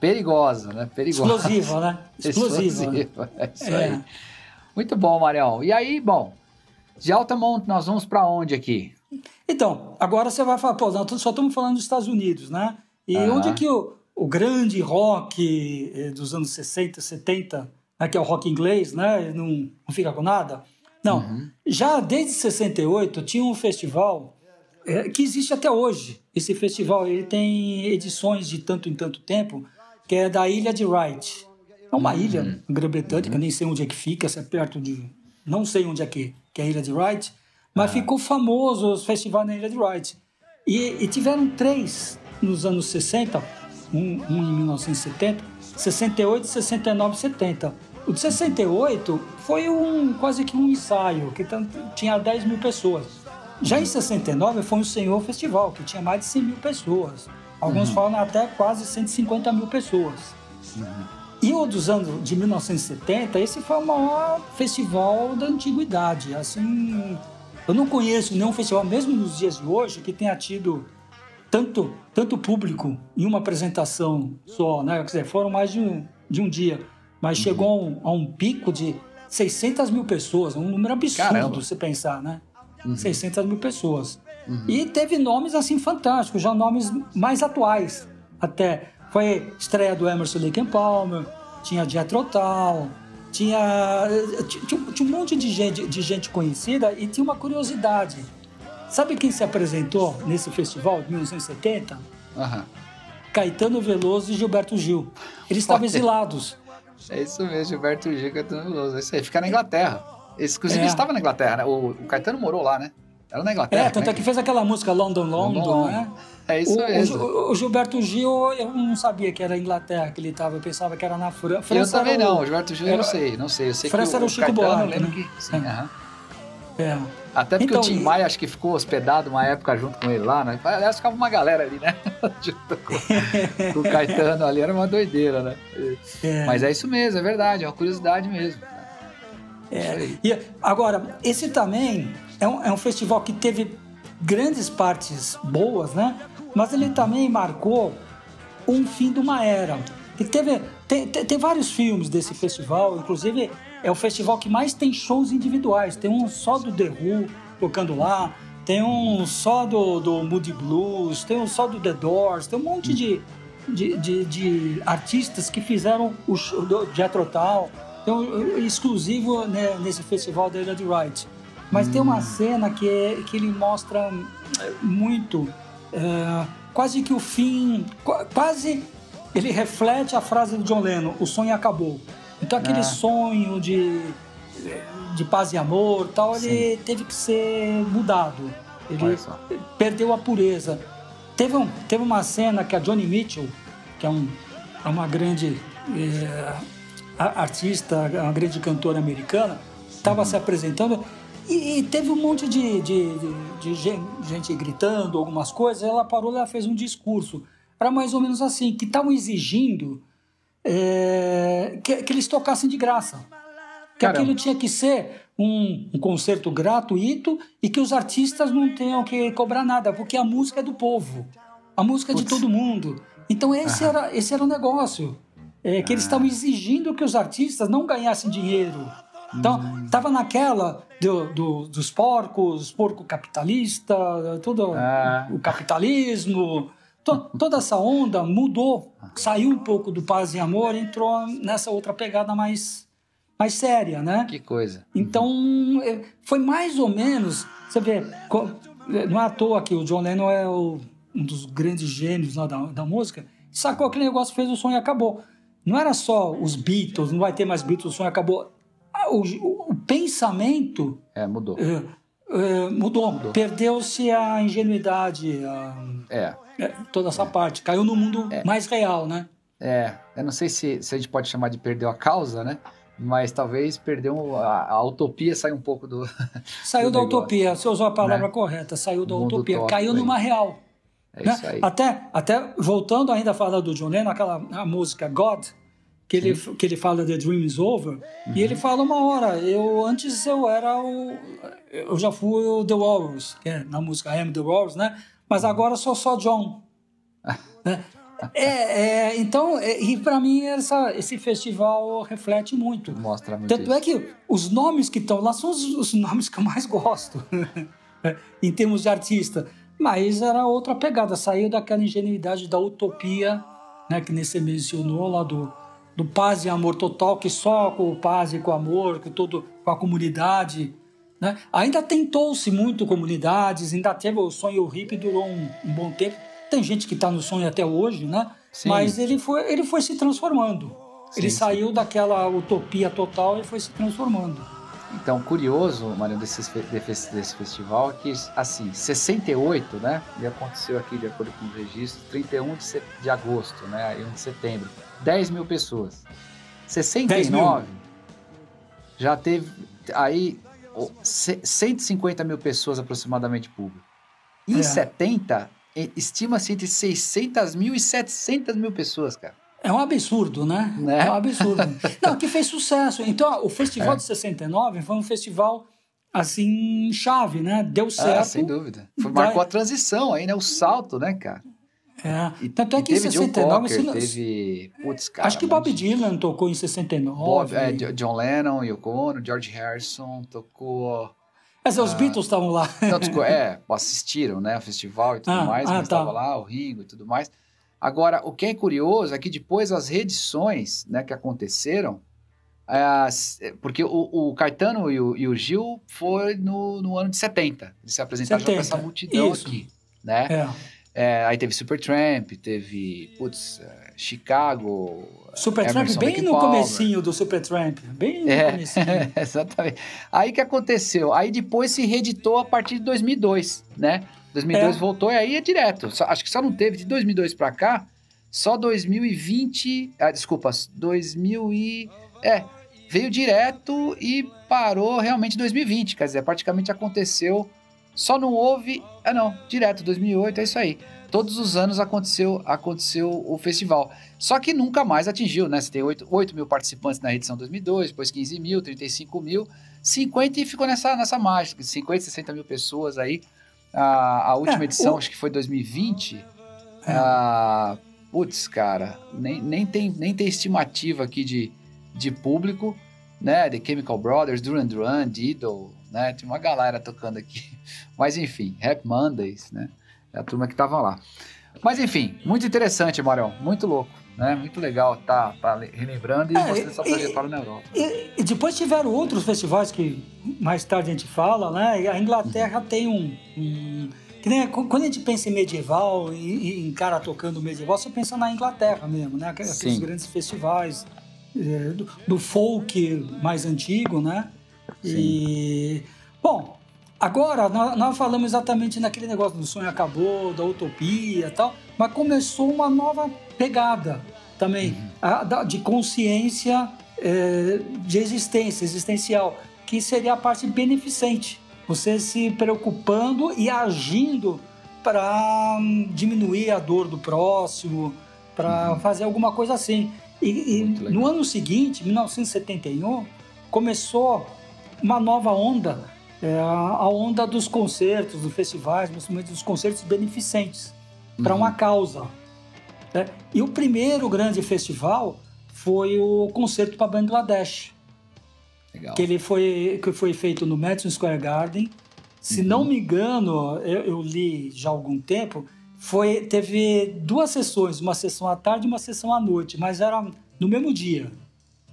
Perigosa, né? Perigosa. Explosiva, né? (laughs) Explosiva. Explosiva. É isso é. aí. Muito bom, Marião. E aí, bom, de Altamont nós vamos para onde aqui? Então, agora você vai falar, pô, nós só estamos falando dos Estados Unidos, né? E uhum. onde que o, o grande rock eh, dos anos 60, 70, né, que é o rock inglês, né? Não, não fica com nada? Não. Uhum. Já desde 68 tinha um festival é, que existe até hoje. Esse festival ele tem edições de tanto em tanto tempo, que é da Ilha de Wright. É uma uhum. ilha Grã-Bretanha, uhum. nem sei onde é que fica, se é perto de. Não sei onde é que, que é a Ilha de Wright, mas ficou famoso os festivais na Ilha de Wright. E, e tiveram três nos anos 60, um, um em 1970, 68, 69 e 70. O de 68 foi um, quase que um ensaio, que tinha 10 mil pessoas. Já em 69 foi um Senhor Festival, que tinha mais de 100 mil pessoas. Alguns uhum. falam até quase 150 mil pessoas. Uhum. E o dos anos de 1970, esse foi o maior festival da antiguidade. Assim, eu não conheço nenhum festival, mesmo nos dias de hoje, que tenha tido tanto, tanto público em uma apresentação só, né? Quer dizer, foram mais de um, de um dia. Mas uhum. chegou a um, a um, pico de 600 mil pessoas, um número absurdo Caramba. se pensar, né? Uhum. 600 mil pessoas. Uhum. E teve nomes assim fantásticos, já nomes mais atuais até. Foi estreia do Emerson Lake Palmer, tinha Jethro Tull, tinha, tinha, tinha, um monte de gente, de gente conhecida e tinha uma curiosidade. Sabe quem se apresentou nesse festival de 1970? Uhum. Caetano Veloso e Gilberto Gil. Eles estavam exilados. É isso mesmo, Gilberto Gil e Caetano Veloso. É isso aí, fica na Inglaterra. Esse, inclusive, é. estava na Inglaterra, né? O, o, Caetano morou lá, né? Era na Inglaterra. É, tanto né? é que fez aquela música London, London, London né? É isso o, mesmo. O, o, Gilberto Gil, eu não sabia que era Inglaterra que ele estava, eu pensava que era na Fran França. Eu também não, o Gilberto Gil eu não sei, não sei. Eu sei França que era o Chico Buarque, né? que, sim, é. é. Até porque então, o Tim Maia acho que ficou hospedado uma época junto com ele lá, né? Aliás, ficava uma galera ali, né? (laughs) com, (laughs) com o Caetano ali, era uma doideira, né? É. Mas é isso mesmo, é verdade, é uma curiosidade mesmo. É. E agora, esse também é um, é um festival que teve grandes partes boas, né? Mas ele também marcou um fim de uma era. E teve, tem, tem, tem, vários filmes desse festival, inclusive é o festival que mais tem shows individuais. Tem um só do The Who tocando lá, tem um só do, do Moody Blues, tem um só do The Doors, tem um monte de, de, de, de artistas que fizeram o show do Jethro Tull. Um exclusivo né, nesse festival da Ilha de Wright. Mas hum. tem uma hum. cena que, é, que ele mostra é, muito, é, quase que o fim, quase ele reflete a frase do John Lennon: o sonho acabou. Então aquele é. sonho de, de paz e amor, tal, Sim. ele teve que ser mudado. Ele perdeu a pureza. Teve, um, teve uma cena que a Johnny Mitchell, que é, um, é uma grande é, artista, uma grande cantora americana, estava uhum. se apresentando e, e, teve um monte de, de, de, de gente gritando algumas coisas. Ela parou ela fez um discurso. Era mais ou menos assim, que estavam exigindo é, que, que, eles tocassem de graça. Que Caramba. aquilo tinha que ser um, um, concerto gratuito e que os artistas não tenham que cobrar nada, porque a música é do povo, a música é de todo mundo. Então esse, era, esse era o negócio. É, que eles ah. estavam exigindo que os artistas não ganhassem dinheiro. Então, estava hum. naquela do, do, dos porcos, porco capitalista, tudo ah. o capitalismo, to, toda essa onda mudou, saiu um pouco do paz e amor, entrou nessa outra pegada mais mais séria, né? Que coisa. Então, é, foi mais ou menos, você vê, não é à toa que o John Lennon é o, um dos grandes gênios da, da música, sacou aquele negócio, fez o sonho e acabou. Não era só os Beatles, não vai ter mais Beatles, o sonho acabou. Ah, o, o, o pensamento... É, mudou. É, é, mudou. mudou. Perdeu-se a ingenuidade, a, é. é toda essa é. parte. Caiu no mundo é. mais real, né? É, eu não sei se, se a gente pode chamar de perdeu a causa, né? Mas talvez perdeu a, a utopia saiu um pouco do. (laughs) Saiu do da negócio, utopia, você usou a palavra né? correta, saiu da utopia, caiu aí. numa real. É né? isso aí. Até, até voltando ainda a falar do John Lennon, aquela música God, que ele, que ele fala The Dream is Over, uhum. e ele fala uma hora, eu antes eu era o. Eu já fui o The Walrus, que é na música I Am The Walrus, né? Mas uhum. agora sou só John. né? (laughs) É, é, então, é, e para mim essa, esse festival reflete muito. Mostra muito. Tanto isso. é que os nomes que estão lá são os, os, nomes que eu mais gosto. é, (laughs) em termos de artista. Mas era outra pegada, saiu daquela ingenuidade da utopia, né, que nem você mencionou lá do, do paz e amor total, que só com o paz e com o amor, com, todo, com a comunidade. Né? Ainda tentou-se muito comunidades, ainda teve o sonho hippie, durou um, um bom tempo. Tem gente que está no sonho até hoje, né? Sim. mas ele foi, ele foi se transformando. Sim, ele sim. saiu daquela utopia total e foi se transformando. Então, curioso, Mário, desse, desse, desse festival, que, assim, 68, né? E aconteceu aqui, de acordo com os registros, 31 de, de agosto, né? Aí 1 de setembro. 10 mil pessoas. 69 já teve aí 150 mil pessoas aproximadamente público. Em é. 70, estima-se entre 600 mil e 700 mil pessoas, cara. É um absurdo, né? né? É um absurdo. (laughs) Não, que fez sucesso. Então, o Festival é. de 69 foi um festival assim, chave, né? Deu ah, certo. Ah, sem dúvida. Foi, marcou a transição aí, né? O salto, né, cara? É. E, Tanto é que em 69 Cocker, teve. Putz, cara. Acho que Bob Dylan tocou em 69. Bob, é, John Lennon, Yoko Ono, George Harrison tocou. Mas os uh, Beatles estavam lá. Não, é, assistiram, né? O festival e tudo ah, mais, ah, mas estava tá. lá, o Ringo e tudo mais. Agora, o que é curioso é que depois as reedições né, que aconteceram, é, porque o, o Caetano e o, e o, Gil foi no, no ano de 70. Eles se apresentaram 70. já com essa multidão Isso. aqui. Né? É. É, aí teve Supertramp, teve, putz, é, Chicago. Supertramp bem no Palmer. comecinho do Supertramp, bem no é, comecinho. (laughs) exatamente. Aí que aconteceu? Aí depois se reeditou a partir de 2002, né? 2002 é. voltou e aí é direto. Só, acho que só não teve de 2002 para cá, só 2020, ah, desculpa, 2000 e é, veio direto e parou realmente em 2020, quer dizer, praticamente aconteceu, só não houve, ah não, direto 2008, é isso aí. Todos os anos aconteceu aconteceu o festival. Só que nunca mais atingiu, né? Você tem 8, 8 mil participantes na edição 2002, depois 15 mil, 35 mil, 50 e ficou nessa, nessa mágica, 50, 60 mil pessoas aí a, a última é, edição, o... acho que foi 2020. É. Ah, putz, cara, nem, nem, tem, nem tem estimativa aqui de, de público, né? The Chemical Brothers, Duran Duran, Diddle, né? Tem uma galera tocando aqui. (laughs) Mas enfim, Rap Mondays, né? É a turma que tava lá. Mas enfim, muito interessante, Marão, muito louco. Né? Muito legal tá, tá relembrando e é, mostrando essa trajetória na Europa. E, e, depois tiveram outros festivais que mais tarde a gente fala, né? A Inglaterra uhum. tem um, um que nem, quando a gente pensa em medieval e, em cara tocando medieval, você pensa na Inglaterra mesmo, né? Aqueles Sim. grandes festivais é, do, do, folk mais antigo, né? Sim. E bom, agora nós, nós falamos exatamente naquele negócio do sonho acabou, da utopia, e tal, mas começou uma nova pegada também uhum. a, de consciência é, de existência, existencial, que seria a parte beneficente. Você se preocupando e agindo para hum, diminuir a dor do próximo, para uhum. fazer alguma coisa assim. E, e no ano seguinte, 1971, começou uma nova onda, é, a onda dos concertos, dos festivais, principalmente dos concertos beneficentes, uhum. para uma causa. Né? E o primeiro grande festival foi o concerto para Bangladesh. Legal. Que ele foi, que foi feito no Madison Square Garden. Se uhum. não me engano, eu, eu, li já há algum tempo, foi, teve duas sessões, uma sessão à tarde e uma sessão à noite, mas era no mesmo dia.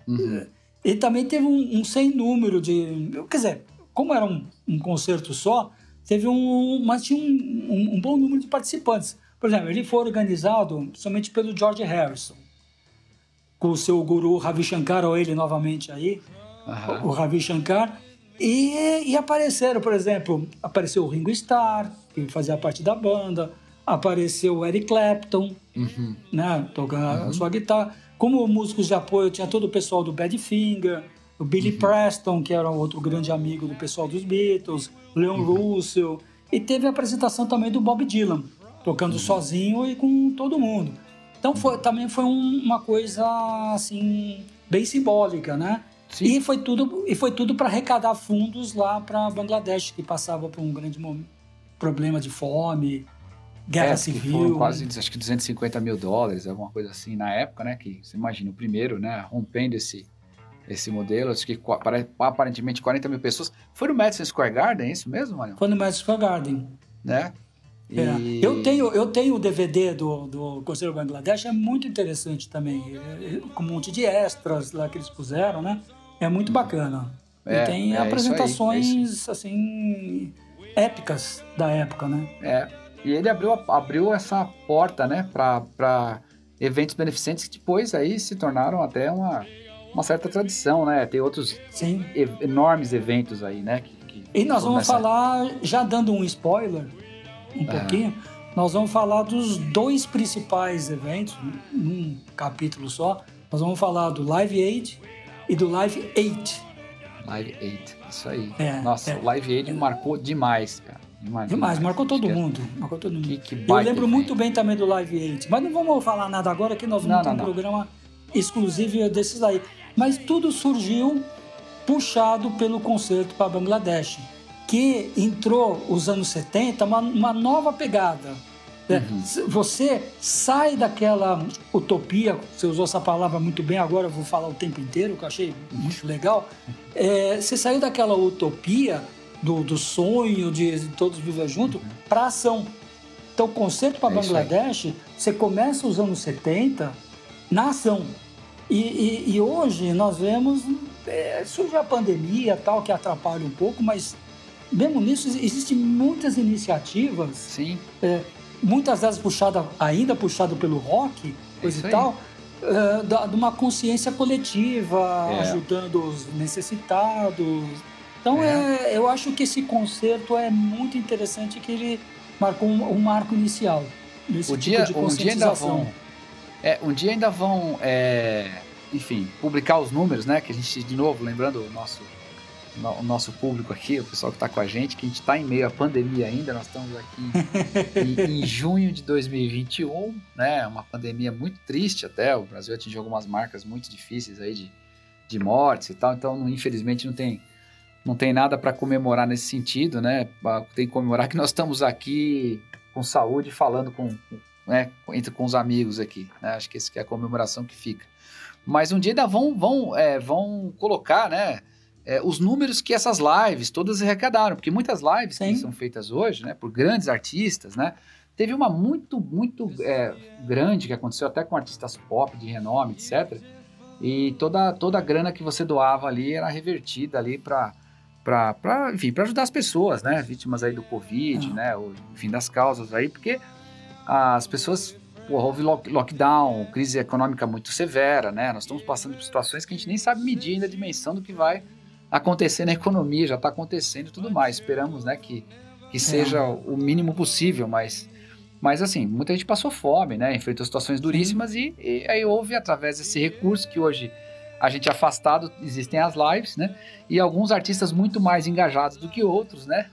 Uhum. E também teve um, um, sem número de. Quer dizer, como era um, um concerto só, teve um. Mas tinha um, um, bom número de participantes. Por exemplo, ele foi organizado somente pelo George Harrison, com o seu guru Ravi Shankar, ou ele novamente aí, uhum. o Ravi Shankar. E, e, apareceram, por exemplo, apareceu o Ringo Starr, que fazia parte da banda, apareceu o Eric Clapton, uhum. né, tocando uhum. a sua guitarra. Como músicos de apoio, tinha todo o pessoal do Badfinger, o Billy uhum. Preston, que era outro grande amigo do pessoal dos Beatles, Leon uhum. Russell, e teve a apresentação também do Bob Dylan tocando uhum. sozinho e com todo mundo. Então foi, também foi um, uma coisa assim bem simbólica, né? Sim. E foi tudo e foi tudo para arrecadar fundos lá para Bangladesh que passava por um grande problema de fome, guerra é, civil. Quase acho que 250 mil dólares, alguma coisa assim na época, né? Que você imagina o primeiro, né? Rompendo esse esse modelo, acho que aparentemente 40 mil pessoas. Foi no Madison Square Garden, é isso mesmo, Mário? Foi no Madison Square Garden. Né? E... É. Eu tenho eu tenho o DVD do, do Conselho Bangladesh, é muito interessante também, é, é, com um monte de extras lá que eles puseram, né? É muito bacana. É, e tem é apresentações, aí, é assim, épicas da época, né? É, e ele abriu, abriu essa porta, né, para eventos beneficentes que depois aí se tornaram até uma, uma certa tradição, né? Tem outros. E, enormes eventos aí, né? Que, que e nós vamos falar, já dando um spoiler, um pouquinho, nós vamos falar dos dois principais eventos, num capítulo só. Nós vamos falar do Live Aid e do Live 8. Live 8, isso aí. É, Nossa, é. o Live Aid marcou demais, cara. Demais, demais, marcou todo é mundo. Marcou todo mundo. Que, que Eu lembro muito bem também do Live 8. Mas não vamos falar nada agora, que nós vamos não, ter não, um não. programa exclusivo desses aí. Mas tudo surgiu puxado pelo concerto para Bangladesh, que entrou os anos 70, uma, uma nova pegada é, uhum. Você sai daquela utopia, você usou essa palavra muito bem agora, eu vou falar o tempo inteiro, que eu achei muito legal. É, você saiu daquela utopia do, do sonho de, de todos viver junto uhum. para ação. Então, o conceito para é Bangladesh, você começa os anos 70 na ação. E, e, e hoje nós vemos, é, surge a pandemia tal, que atrapalha um pouco, mas mesmo nisso existem muitas iniciativas. Sim. É, muitas vezes puxada, ainda puxado pelo rock, coisa é e tal, uh, da, de uma consciência coletiva, é. ajudando os necessitados. Então, é. é. eu acho que esse concerto é muito interessante, que ele marcou um, um marco inicial nesse o tipo dia, de conscientização. Um dia ainda vão, é, um dia ainda vão, é, enfim, publicar os números, né? Que a gente, de novo, lembrando o nosso o nosso público aqui, o pessoal que está com a gente, que a gente está em meio à pandemia ainda, nós estamos aqui em, (laughs) em, junho de 2021, né? Uma pandemia muito triste até, o Brasil atingiu algumas marcas muito difíceis aí de, de mortes e tal, então infelizmente não tem, não tem nada para comemorar nesse sentido, né? Tem que comemorar que nós estamos aqui com saúde, falando com, né, entre com os amigos aqui, né? Acho que essa é a comemoração que fica. Mas um dia ainda vão, vão, é, vão colocar, né? É, os números que essas lives todas arrecadaram, porque muitas lives Sim. que são feitas hoje, né, por grandes artistas, né, teve uma muito, muito é, grande que aconteceu até com artistas pop de renome, etc. E toda, toda a grana que você doava ali era revertida ali para para enfim para ajudar as pessoas né vítimas aí do covid uhum. né o enfim das causas aí porque as pessoas porra, houve lockdown crise econômica muito severa né nós estamos passando por situações que a gente nem sabe medir ainda a dimensão do que vai acontecer na economia, já está acontecendo e tudo mais. Esperamos, né, que, que seja é. o mínimo possível, mas, mas assim, muita gente passou fome, né, enfrentou situações duríssimas e, e, aí houve, através desse recurso que hoje a gente é afastado, existem as lives, né, e alguns artistas muito mais engajados do que outros, né,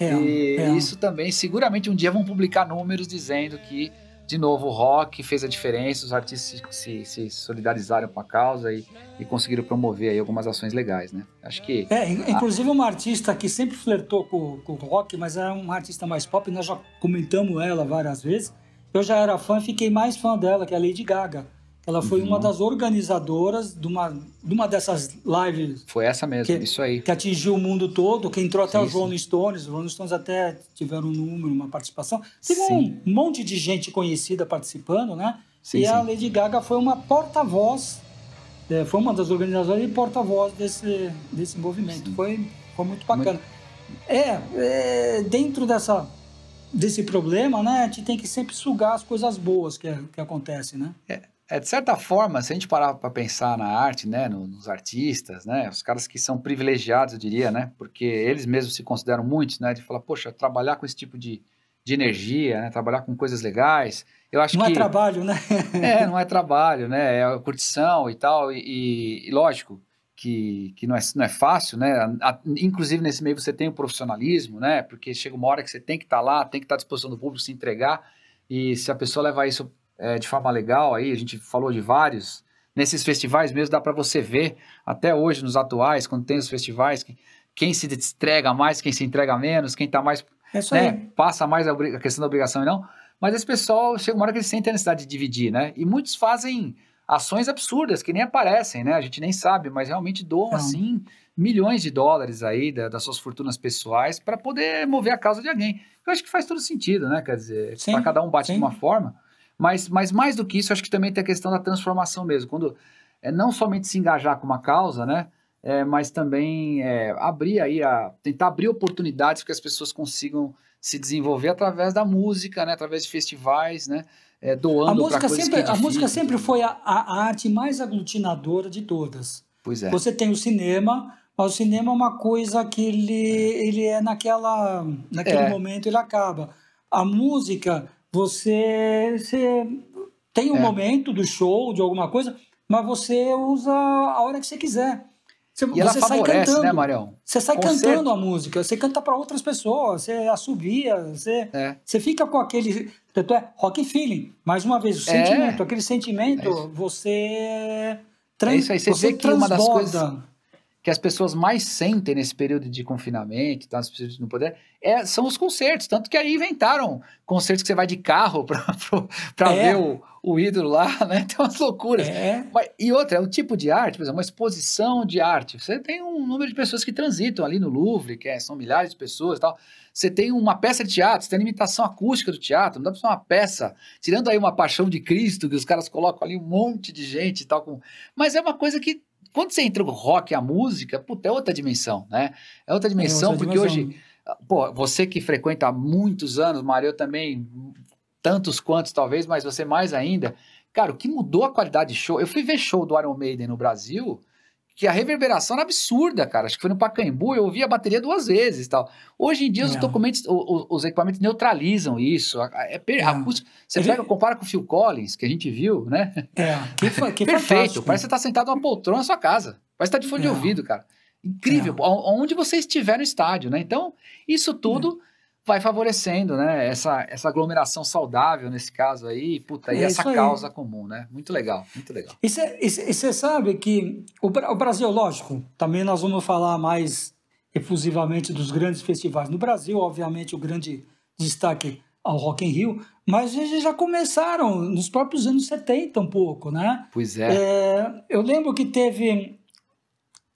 é, (laughs) e é. isso também, seguramente um dia vão publicar números dizendo que de novo, o rock fez a diferença, os artistas se, se solidarizaram com a causa e, e, conseguiram promover aí algumas ações legais, né? Acho que... É, inclusive uma artista que sempre flertou com, com o rock, mas é uma artista mais pop, nós já comentamos ela várias vezes. Eu já era fã, fiquei mais fã dela, que é a Lady Gaga. Ela foi uhum. uma das organizadoras de uma, de uma dessas lives. Foi essa mesmo, que, isso aí. Que atingiu o mundo todo, que entrou até sim, os Rolling Stones. Os Rolling Stones até tiveram um número, uma participação. Teve sim. um monte de gente conhecida participando, né? Sim, e a Lady Gaga foi uma porta-voz, é, foi uma das organizadoras e porta-voz desse, desse movimento. Foi, foi muito bacana. Muito... É, é, dentro dessa, desse problema, né? A gente tem que sempre sugar as coisas boas que, que acontecem, né? É é, de certa forma, se a gente parar para pensar na arte, né, nos artistas, né, os caras que são privilegiados, eu diria, né, porque eles mesmos se consideram muitos, né, de falar, poxa, trabalhar com esse tipo de, de energia, né, trabalhar com coisas legais, eu acho não que... (laughs) Não é trabalho, né? é, não é trabalho, né, é curtição e tal, e, e, lógico que, que não, é, não é fácil, né, a, inclusive nesse meio você tem o profissionalismo, né, porque chega uma hora que você tem que estar tá lá, tem que estar tá à disposição do público, se entregar, e se a pessoa levar isso é, de forma legal aí, a gente falou de vários. Nesses festivais mesmo dá para você ver, até hoje nos atuais, quando tem os festivais, quem se entrega mais, quem se entrega menos, quem tá mais. É isso né, aí. Passa mais a, a, questão da obrigação e não. Mas esse pessoal chega uma hora que eles sentem a necessidade de dividir, né? E muitos fazem ações absurdas que nem aparecem, né? A gente nem sabe, mas realmente doam, Não. assim, milhões de dólares aí da, das suas fortunas pessoais para poder mover a causa de alguém. Eu acho que faz todo sentido, né? Quer dizer, para cada um bate sim. de uma forma. Mas, mas mais do que isso, acho que também tem a questão da transformação mesmo. Quando é não somente se engajar com uma causa, né? É, mas também é, abrir aí a tentar abrir oportunidades para que as pessoas consigam se desenvolver através da música, né? Através de festivais, né? É, doando a música sempre A música sempre foi a, a, arte mais aglutinadora de todas. Pois é. Você tem o cinema, mas o cinema é uma coisa que ele, ele é naquela, naquele é. momento ele acaba. A música, você, você tem um é. momento do show, de alguma coisa, mas você usa a hora que você quiser. Você, e ela você favorece, sai cantando, né, Marião? Você sai Concerto. cantando a música, você canta para outras pessoas, você assobia, você, é. você fica com aquele. Tanto é rock feeling. Mais uma vez, o é. sentimento, aquele sentimento, é você. Trans, é isso aí, você, você vê que uma das coisas que as pessoas mais sentem nesse período de confinamento, tá, no poder, é, são os concertos. Tanto que aí inventaram concertos que você vai de carro (laughs) para é. ver o, o ídolo lá, né? (laughs) Tem umas loucuras. É. Mas, e outra, é um tipo de arte, por exemplo, uma exposição de arte. Você tem um número de pessoas que transitam ali no Louvre, que é, são milhares de pessoas e tal. Você tem uma peça de teatro, você tem a limitação acústica do teatro, não dá para ser uma peça. Tirando aí uma paixão de Cristo, que os caras colocam ali um monte de gente e tal. Com... Mas é uma coisa que quando você entra no rock, a música, puta, é outra dimensão, né? É outra dimensão, é outra porque dimensão. hoje, pô, você que frequenta há muitos anos, Mário, eu também, tantos quantos talvez, mas você mais ainda, cara, o que mudou a qualidade de show? Eu fui ver show do Iron Maiden no Brasil, que a reverberação era absurda, cara. Acho que foi no Pacaembu, eu ouvi a bateria duas vezes tal. Hoje em dia, os é. documentos, os, os, equipamentos neutralizam isso. É, é. A, você pega, compara com o Phil Collins, que a gente viu, né? É, (laughs) que, que Perfeito. Fantástico. Parece que você está sentado numa poltrona na sua casa. Parece que tá de fone de é. ouvido, cara. Incrível. É. Onde você estiver no estádio, né? Então, isso tudo vai favorecendo, né? Essa, essa aglomeração saudável nesse caso aí, puta, e é essa causa comum, né? Muito legal, muito legal. E você sabe que o, o, Brasil, lógico, também nós vamos falar mais efusivamente dos grandes festivais. No Brasil, obviamente, o grande destaque ao Rock in Rio, mas eles já começaram nos próprios anos 70 um pouco, né? Pois é. é eu lembro que teve...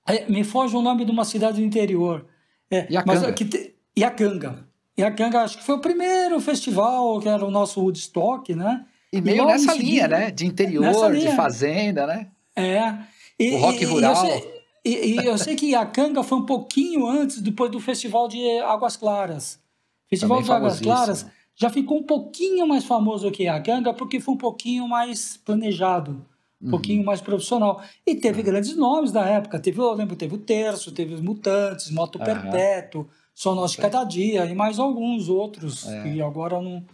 É, me foge o nome de uma cidade do interior. É, Iacanga. Mas, que te, Iacanga. E a Ganga, acho que foi o primeiro festival que era o nosso Woodstock, né? E meio e nessa linha, né? De interior, de fazenda, né? É. E, o rock e, rural. Eu sei, e, eu sei que a Canga foi um pouquinho antes, depois do Festival de Águas Claras. Festival Também de Águas Claras já ficou um pouquinho mais famoso que a Canga, porque foi um pouquinho mais planejado, um uhum. pouquinho mais profissional. E teve uhum. grandes nomes da época. Teve, eu lembro, teve o Terço, teve os Mutantes, Moto uhum. Perpétuo. Só Nós de Cada Dia e mais alguns outros, é. que agora eu não,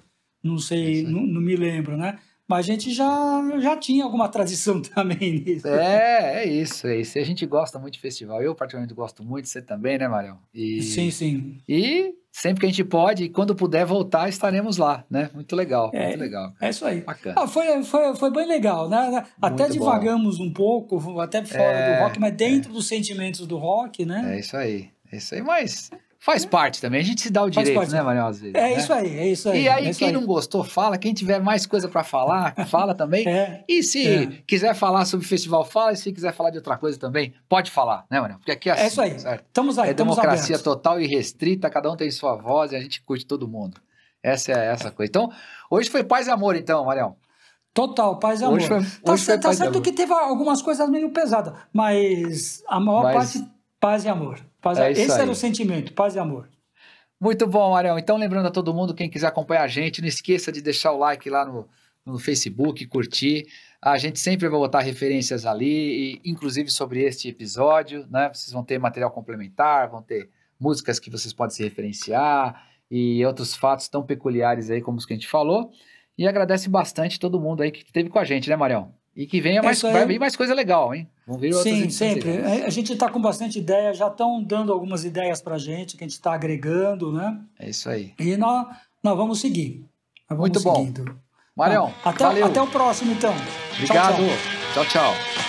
não sei, é não, não, me lembro, né? Mas a gente já, já tinha alguma tradição (laughs) também nisso. É, é isso, é isso. E a gente gosta muito de festival. Eu, particularmente, gosto muito, você também, né, Marião? E, sim, sim. E sempre que a gente pode, e quando puder voltar, estaremos lá, né? Muito legal, é, muito legal. É isso aí. Bacana. Ah, foi, foi, foi bem legal, né? Até muito divagamos bom. um pouco, até fora é, do rock, mas dentro é. dos sentimentos do rock, né? É isso aí, é isso aí. Mas Faz parte também, a gente se dá o direito, né, Manuel, às vezes. É né? isso aí, é isso aí. E aí, é quem aí. não gostou, fala. Quem tiver mais coisa para falar, (laughs) fala também. É, e se é. quiser falar sobre o festival, fala. E se quiser falar de outra coisa também, pode falar, né, Manuel? Porque aqui é assim. É isso aí. Certo? Estamos aí, É democracia abertos. total e restrita, cada um tem sua voz e a gente curte todo mundo. Essa é essa coisa. Então, hoje foi paz e amor, então, Marião. Total, paz e amor. Hoje foi, tá, hoje foi tá certo que teve algumas coisas meio pesadas, mas a maior mas... parte, paz e amor. Paz é Esse aí. era o sentimento, paz e amor. Muito bom, Ariel. Então, lembrando a todo mundo, quem quiser acompanhar a gente, não esqueça de deixar o like lá no, no Facebook, curtir. A gente sempre vai botar referências ali, e, inclusive sobre este episódio, né? Vocês vão ter material complementar, vão ter músicas que vocês podem se referenciar e outros fatos tão peculiares aí como os que a gente falou. E agradece bastante todo mundo aí que esteve com a gente, né, Marião? E que venha mais, vai vir mais coisa legal, hein? Vão vir Sim, sempre. A gente está com bastante ideia, já estão dando algumas ideias para a gente, que a gente está agregando, né? É isso aí. E nós, nós vamos seguir. Nós vamos Muito seguindo. bom. Marião, até, valeu. até o próximo, então. Obrigado. tchau. tchau. tchau.